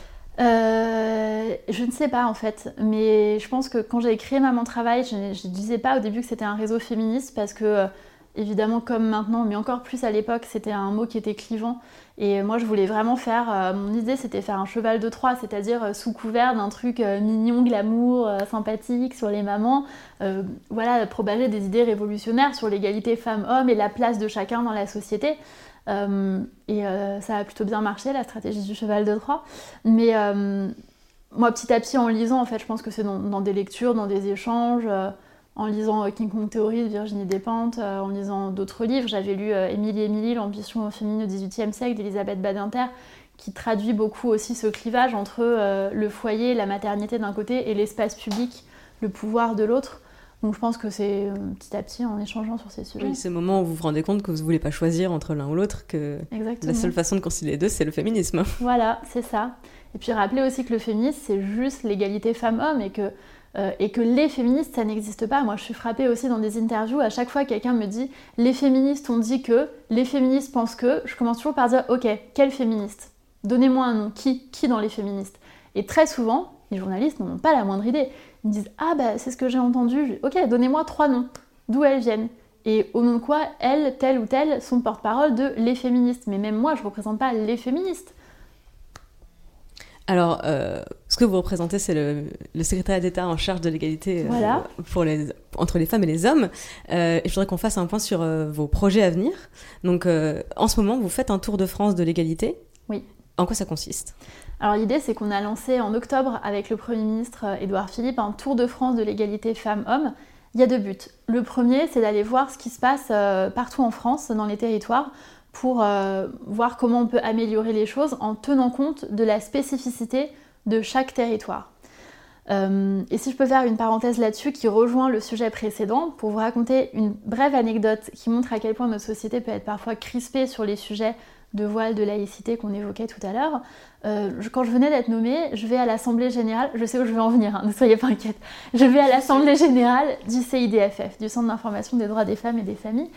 je ne sais pas en fait, mais je pense que quand j'ai créé Maman Travail, je ne disais pas au début que c'était un réseau féministe parce que évidemment comme maintenant, mais encore plus à l'époque, c'était un mot qui était clivant. Et moi, je voulais vraiment faire. Euh, mon idée, c'était faire un cheval de Troie, c'est-à-dire euh, sous couvert d'un truc euh, mignon, glamour, sympathique sur les mamans. voilà, propager des idées révolutionnaires sur l'égalité femmes-hommes et la place de chacun dans la société. et ça a plutôt bien marché, la stratégie du cheval de Troie. Mais moi, petit à petit, en lisant, en fait, je pense que c'est dans, des lectures, dans des échanges en lisant euh, King Kong Theory de Virginie Despentes, euh, en lisant d'autres livres. J'avais lu euh, Émilie Émilie, l'ambition féminine au XVIIIe siècle d'Elisabeth Badinter, qui traduit beaucoup aussi ce clivage entre le foyer, la maternité d'un côté et l'espace public, le pouvoir de l'autre. Donc je pense que c'est petit à petit en échangeant sur ces sujets. Oui, c'est le moment où vous vous rendez compte que vous ne voulez pas choisir entre l'un ou l'autre, que la seule façon de concilier les deux, c'est le féminisme. Voilà, c'est ça. Et puis rappeler aussi que le féminisme, c'est juste l'égalité femmes-hommes et que euh, et que les féministes, ça n'existe pas. Moi, je suis frappée aussi dans des interviews. À chaque fois, quelqu'un me dit les féministes ont dit que, les féministes pensent que. Je commence toujours par dire ok, quel féministe? Donnez-moi un nom. Qui Qui dans les féministes? Et très souvent, les journalistes n'ont pas la moindre idée. Ils me disent ah bah c'est ce que j'ai entendu. Ok, donnez-moi trois noms. D'où elles viennent et au nom de quoi elles, telle ou telle, sont porte-parole de les féministes. Mais même moi, je ne représente pas les féministes. Alors, euh, ce que vous représentez, c'est le, le secrétariat d'État en charge de l'égalité euh, pour les, entre les femmes et les hommes. Euh, et je voudrais qu'on fasse un point sur vos projets à venir. Donc, en ce moment, vous faites un tour de France de l'égalité. Oui. En quoi ça consiste? Alors l'idée c'est qu'on a lancé en octobre avec le Premier ministre Édouard Philippe un tour de France de l'égalité femmes-hommes. Il y a deux buts. Le premier c'est d'aller voir ce qui se passe partout en France, dans les territoires, pour euh, voir comment on peut améliorer les choses en tenant compte de la spécificité de chaque territoire. Euh, et si je peux faire une parenthèse là-dessus qui rejoint le sujet précédent, pour vous raconter une brève anecdote qui montre à quel point notre société peut être parfois crispée sur les sujets de voile, de laïcité qu'on évoquait tout à l'heure. Euh, quand je venais d'être nommée, je vais à l'Assemblée Générale, je sais où je vais en venir, hein, ne soyez pas inquiète, je vais à l'Assemblée Générale du CIDFF, du Centre d'information des droits des femmes et des familles,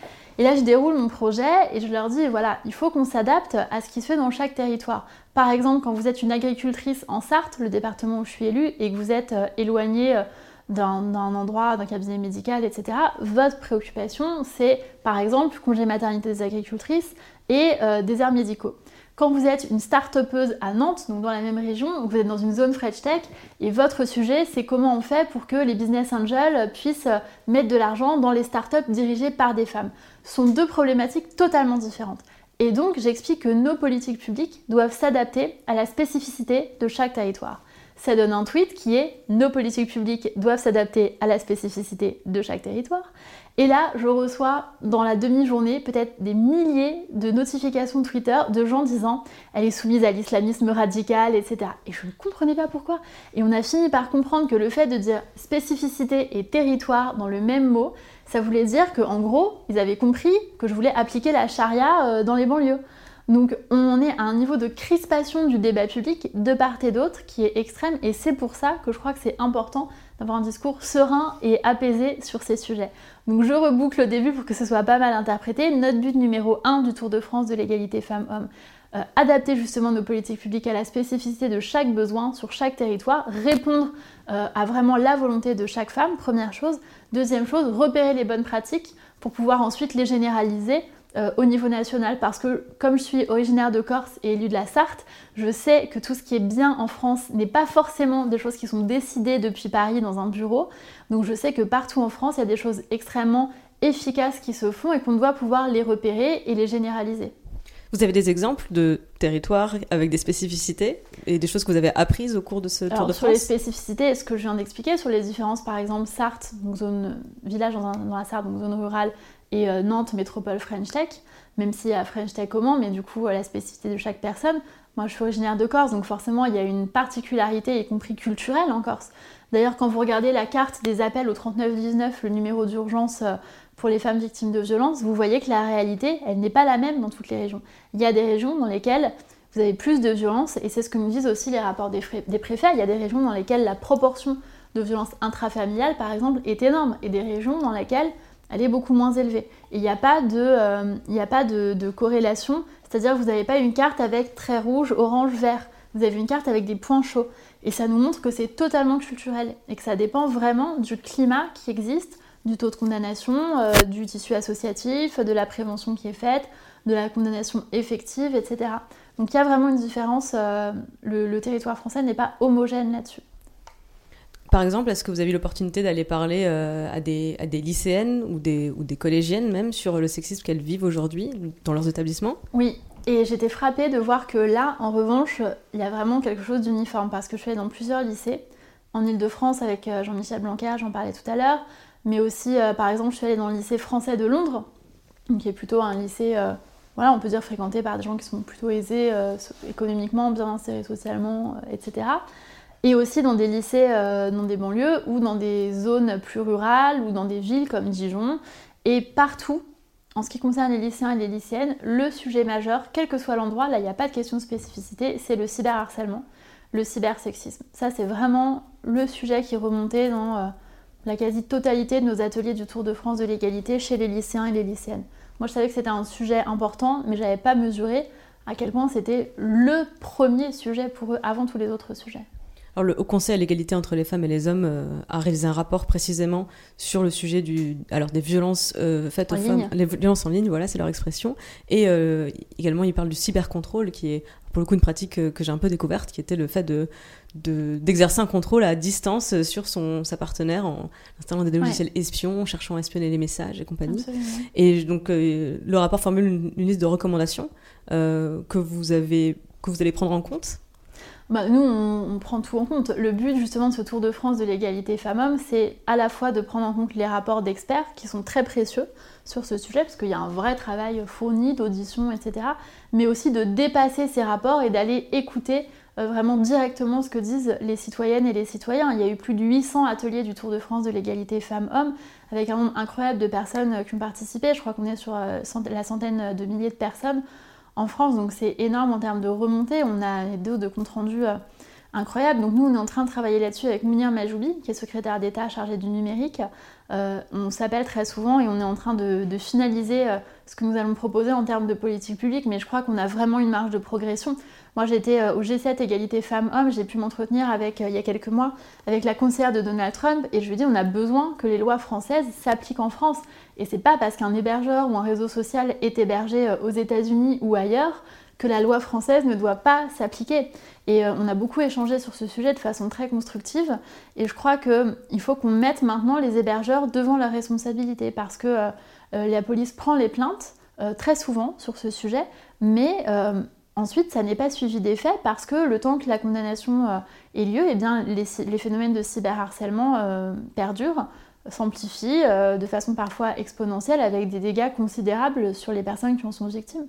et là je déroule mon projet et je leur dis, voilà, il faut qu'on s'adapte à ce qui se fait dans chaque territoire. Par exemple, quand vous êtes une agricultrice en Sarthe, le département où je suis élue, et que vous êtes euh, éloignée euh, d'un endroit, d'un cabinet médical, etc., votre préoccupation, c'est par exemple congé maternité des agricultrices et euh, des airs médicaux. Quand vous êtes une start-upeuse à Nantes, donc dans la même région, vous êtes dans une zone French Tech, et votre sujet, c'est comment on fait pour que les business angels puissent mettre de l'argent dans les start-up dirigées par des femmes. Ce sont deux problématiques totalement différentes. Et donc, j'explique que nos politiques publiques doivent s'adapter à la spécificité de chaque territoire ça donne un tweet qui est Nos politiques publiques doivent s'adapter à la spécificité de chaque territoire. Et là, je reçois dans la demi-journée peut-être des milliers de notifications Twitter de gens disant Elle est soumise à l'islamisme radical, etc. Et je ne comprenais pas pourquoi. Et on a fini par comprendre que le fait de dire spécificité et territoire dans le même mot, ça voulait dire qu'en gros, ils avaient compris que je voulais appliquer la charia euh, dans les banlieues. Donc on est à un niveau de crispation du débat public de part et d'autre qui est extrême et c'est pour ça que je crois que c'est important d'avoir un discours serein et apaisé sur ces sujets. Donc je reboucle au début pour que ce soit pas mal interprété. Notre but numéro 1 du Tour de France de l'égalité femmes-hommes, euh, adapter justement nos politiques publiques à la spécificité de chaque besoin sur chaque territoire, répondre euh, à vraiment la volonté de chaque femme, première chose. Deuxième chose, repérer les bonnes pratiques pour pouvoir ensuite les généraliser euh, au niveau national parce que comme je suis originaire de Corse et élue de la Sarthe, je sais que tout ce qui est bien en France n'est pas forcément des choses qui sont décidées depuis Paris dans un bureau. Donc je sais que partout en France, il y a des choses extrêmement efficaces qui se font et qu'on doit pouvoir les repérer et les généraliser. Vous avez des exemples de territoires avec des spécificités et des choses que vous avez apprises au cours de ce Tour de France Sur les spécificités, ce que je viens d'expliquer, sur les différences, par exemple, Sarthe, donc zone village dans, dans la Sarthe, donc zone rurale, et euh, Nantes Métropole French Tech, même s'il y a French Tech comment, mais du coup, la spécificité de chaque personne. Moi, je suis originaire de Corse, donc forcément, il y a une particularité, y compris culturelle en Corse. D'ailleurs, quand vous regardez la carte des appels au 3919, le numéro d'urgence euh, pour les femmes victimes de violences, vous voyez que la réalité, elle n'est pas la même dans toutes les régions. Il y a des régions dans lesquelles vous avez plus de violence, et c'est ce que nous disent aussi les rapports des, préfets. Il y a des régions dans lesquelles la proportion de violence intrafamiliale, par exemple, est énorme, et des régions dans lesquelles elle est beaucoup moins élevée. il n'y a pas de, euh, corrélation, c'est-à-dire que vous n'avez pas une carte avec très rouge, orange, vert. Vous avez une carte avec des points chauds. Et ça nous montre que c'est totalement culturel et que ça dépend vraiment du climat qui existe, du taux de condamnation, euh, du tissu associatif, de la prévention qui est faite, de la condamnation effective, etc. Donc il y a vraiment une différence. Euh, le, territoire français n'est pas homogène là-dessus. Par exemple, est-ce que vous avez eu l'opportunité d'aller parler euh, à, des, lycéennes ou des, collégiennes même sur le sexisme qu'elles vivent aujourd'hui dans leurs établissements? Oui, et j'étais frappée de voir que là, en revanche, il y a vraiment quelque chose d'uniforme parce que je suis allée dans plusieurs lycées, en Ile-de-France avec euh, Jean-Michel Blanquer, j'en parlais tout à l'heure, mais aussi, par exemple, je suis allée dans le lycée français de Londres, qui est plutôt un lycée voilà, on peut dire fréquenté par des gens qui sont plutôt aisés euh, économiquement, bien insérés socialement, euh, etc. Et aussi dans des lycées, euh, dans des banlieues ou dans des zones plus rurales ou dans des villes comme Dijon. Et partout, en ce qui concerne les lycéens et les lycéennes, le sujet majeur, quel que soit l'endroit, là il n'y a pas de question de spécificité, c'est le cyberharcèlement, le cybersexisme. Ça c'est vraiment le sujet qui remontait dans la quasi-totalité de nos ateliers du Tour de France de l'égalité chez les lycéens et les lycéennes. Moi, je savais que c'était un sujet important, mais je n'avais pas mesuré à quel point c'était le premier sujet pour eux avant tous les autres sujets. Alors, le Haut Conseil à l'égalité entre les femmes et les hommes euh, a réalisé un rapport précisément sur le sujet du, alors des violences euh, faites aux femmes, les violences en ligne, voilà, c'est leur expression. Et euh, également, il parle du cybercontrôle, qui est pour le coup une pratique que, j'ai un peu découverte, qui était le fait de d'exercer un contrôle à distance sur son sa partenaire en installant des logiciels espions, en cherchant à espionner les messages et compagnie. Et donc, le rapport formule une, une liste de recommandations que vous avez que vous allez prendre en compte bah, nous, on, prend tout en compte. Le but justement de ce Tour de France de l'égalité femmes-hommes, c'est à la fois de prendre en compte les rapports d'experts qui sont très précieux sur ce sujet, parce qu'il y a un vrai travail fourni d'audition, etc., mais aussi de dépasser ces rapports et d'aller écouter euh, vraiment directement ce que disent les citoyennes et les citoyens. Il y a eu plus de 800 ateliers du Tour de France de l'égalité femmes-hommes, avec un nombre incroyable de personnes qui ont participé. Je crois qu'on est sur euh, la centaine de milliers de personnes en France, donc c'est énorme en termes de remontée. On a des de compte rendu euh, incroyables. Donc nous, on est en train de travailler là-dessus avec Mounir Majoubi, qui est secrétaire d'État chargé du numérique. Euh, on s'appelle très souvent et on est en train de, finaliser euh, ce que nous allons proposer en termes de politique publique, mais je crois qu'on a vraiment une marge de progression. Moi, j'étais au G7 égalité femmes-hommes, j'ai pu m'entretenir avec, il y a quelques mois, avec la conseillère de Donald Trump, et je lui ai dit, on a besoin que les lois françaises s'appliquent en France. Et c'est pas parce qu'un hébergeur ou un réseau social est hébergé euh, aux États-Unis ou ailleurs que la loi française ne doit pas s'appliquer. Et euh, on a beaucoup échangé sur ce sujet de façon très constructive. Et je crois qu'il faut qu'on mette maintenant les hébergeurs devant leur responsabilité parce que euh, la police prend les plaintes très souvent sur ce sujet, mais ensuite ça n'est pas suivi des faits parce que le temps que la condamnation ait lieu, eh bien, les phénomènes de cyberharcèlement perdurent s'amplifie euh, de façon parfois exponentielle avec des dégâts considérables sur les personnes qui en sont victimes.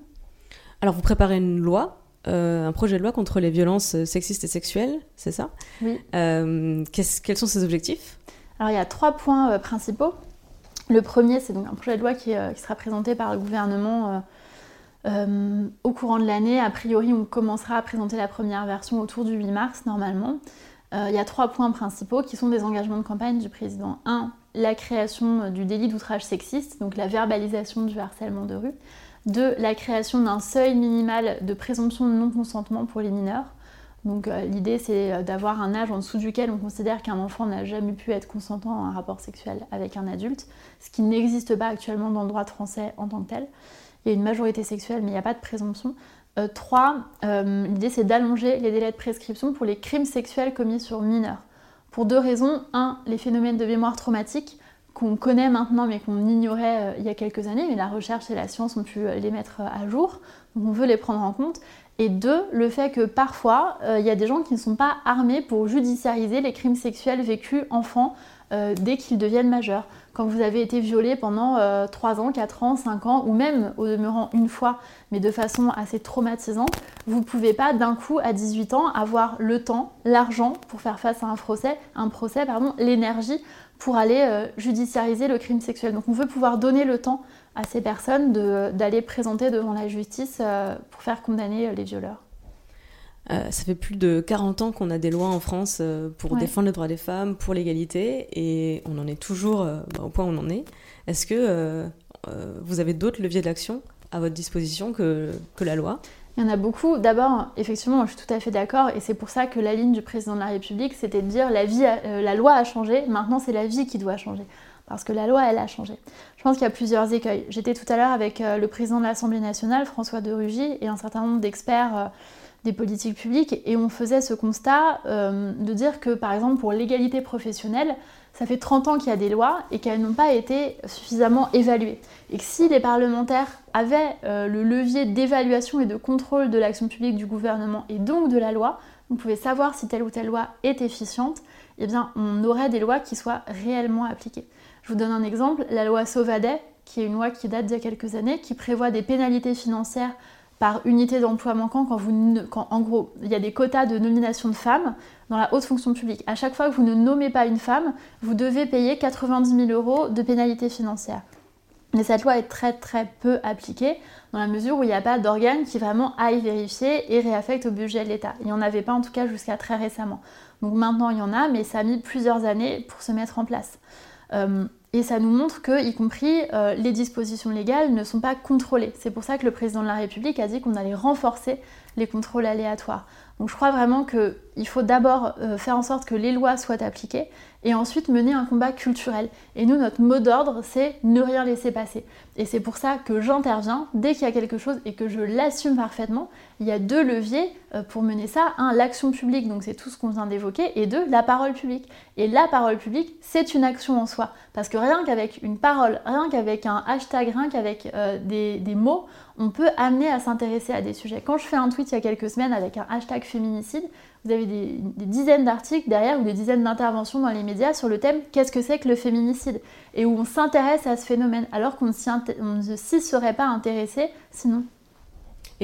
Alors vous préparez une loi, euh, un projet de loi contre les violences sexistes et sexuelles, c'est ça? Oui. Euh, quels sont ces objectifs? Alors il y a trois points principaux. Le premier, c'est donc un projet de loi qui, qui sera présenté par le gouvernement au courant de l'année. A priori, on commencera à présenter la première version autour du 8 mars normalement. Il y a trois points principaux qui sont des engagements de campagne du président. Un, la création du délit d'outrage sexiste, donc la verbalisation du harcèlement de rue. Deux, la création d'un seuil minimal de présomption de non-consentement pour les mineurs. Donc euh, l'idée c'est euh, d'avoir un âge en dessous duquel on considère qu'un enfant n'a jamais pu être consentant à un rapport sexuel avec un adulte, ce qui n'existe pas actuellement dans le droit français en tant que tel. Il y a une majorité sexuelle mais il n'y a pas de présomption. Euh, trois, l'idée c'est d'allonger les délais de prescription pour les crimes sexuels commis sur mineurs. Pour deux raisons. Un, les phénomènes de mémoire traumatique qu'on connaît maintenant mais qu'on ignorait euh, il y a quelques années, mais la recherche et la science ont pu euh, les mettre euh, à jour, donc on veut les prendre en compte. Et deux, le fait que parfois, il y a des gens qui ne sont pas armés pour judiciariser les crimes sexuels vécus enfants dès qu'ils deviennent majeurs quand vous avez été violé pendant 3 euh, ans, 4 ans, 5 ans, ou même au demeurant une fois, mais de façon assez traumatisante, vous ne pouvez pas d'un coup à 18 ans avoir le temps, l'argent pour faire face à un procès, un l'énergie pour aller euh, judiciariser le crime sexuel. Donc on veut pouvoir donner le temps à ces personnes d'aller présenter devant la justice euh, pour faire condamner les violeurs. Euh, ça fait plus de 40 ans qu'on a des lois en France euh, pour défendre les droits des femmes, pour l'égalité, et on en est toujours euh, bah, au point où on en est. Est-ce que vous avez d'autres leviers d'action à votre disposition que, que la loi? Il y en a beaucoup. D'abord, effectivement, je suis tout à fait d'accord, et c'est pour ça que la ligne du président de la République, c'était de dire la, vie la loi a changé, maintenant c'est la vie qui doit changer. Parce que la loi, elle a changé. Je pense qu'il y a plusieurs écueils. J'étais tout à l'heure avec le président de l'Assemblée nationale, François de Rugy, et un certain nombre d'experts des politiques publiques et on faisait ce constat euh, de dire que par exemple pour l'égalité professionnelle, ça fait 30 ans qu'il y a des lois et qu'elles n'ont pas été suffisamment évaluées. Et que si les parlementaires avaient euh, le levier d'évaluation et de contrôle de l'action publique du gouvernement et donc de la loi, on pouvait savoir si telle ou telle loi est efficiente, eh bien on aurait des lois qui soient réellement appliquées. Je vous donne un exemple, la loi Sauvadet, qui est une loi qui date d'il y a quelques années, qui prévoit des pénalités financières par unité d'emploi manquant quand, vous, quand en gros il y a des quotas de nomination de femmes dans la haute fonction publique. À chaque fois que vous ne nommez pas une femme, vous devez payer 90 000 euros de pénalité financière. Mais cette loi est très très peu appliquée dans la mesure où il n'y a pas d'organe qui vraiment aille vérifier et réaffecte au budget de l'État. Il n'y en avait pas en tout cas jusqu'à très récemment. Donc maintenant il y en a, mais ça a mis plusieurs années pour se mettre en place. Euh, et ça nous montre que, y compris, euh, les dispositions légales ne sont pas contrôlées. C'est pour ça que le président de la République a dit qu'on allait renforcer les contrôles aléatoires. Donc je crois vraiment qu'il faut d'abord euh, faire en sorte que les lois soient appliquées et ensuite mener un combat culturel. Et nous, notre mot d'ordre, c'est ne rien laisser passer. Et c'est pour ça que j'interviens dès qu'il y a quelque chose et que je l'assume parfaitement. Il y a deux leviers euh, pour mener ça. Un, l'action publique, donc c'est tout ce qu'on vient d'évoquer, et deux, la parole publique. Et la parole publique, c'est une action en soi. Parce que rien qu'avec une parole, rien qu'avec un hashtag, rien qu'avec euh, des, des mots, on peut amener à s'intéresser à des sujets. Quand je fais un tweet il y a quelques semaines avec un hashtag féminicide, vous avez des, dizaines d'articles derrière ou des dizaines d'interventions dans les médias sur le thème qu'est-ce que c'est que le féminicide? Et où on s'intéresse à ce phénomène alors qu'on ne s'y serait pas intéressé sinon.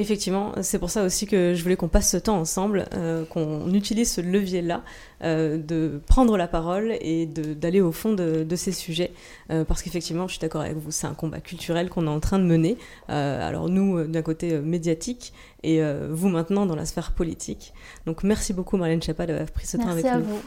Effectivement, c'est pour ça aussi que je voulais qu'on passe ce temps ensemble, euh, qu'on utilise ce levier-là, euh, de prendre la parole et d'aller au fond de, ces sujets. Euh, parce qu'effectivement, je suis d'accord avec vous, c'est un combat culturel qu'on est en train de mener. alors nous, d'un côté médiatique, et vous maintenant dans la sphère politique. Donc merci beaucoup Marlène Chapa d'avoir pris ce temps avec nous. Merci à vous.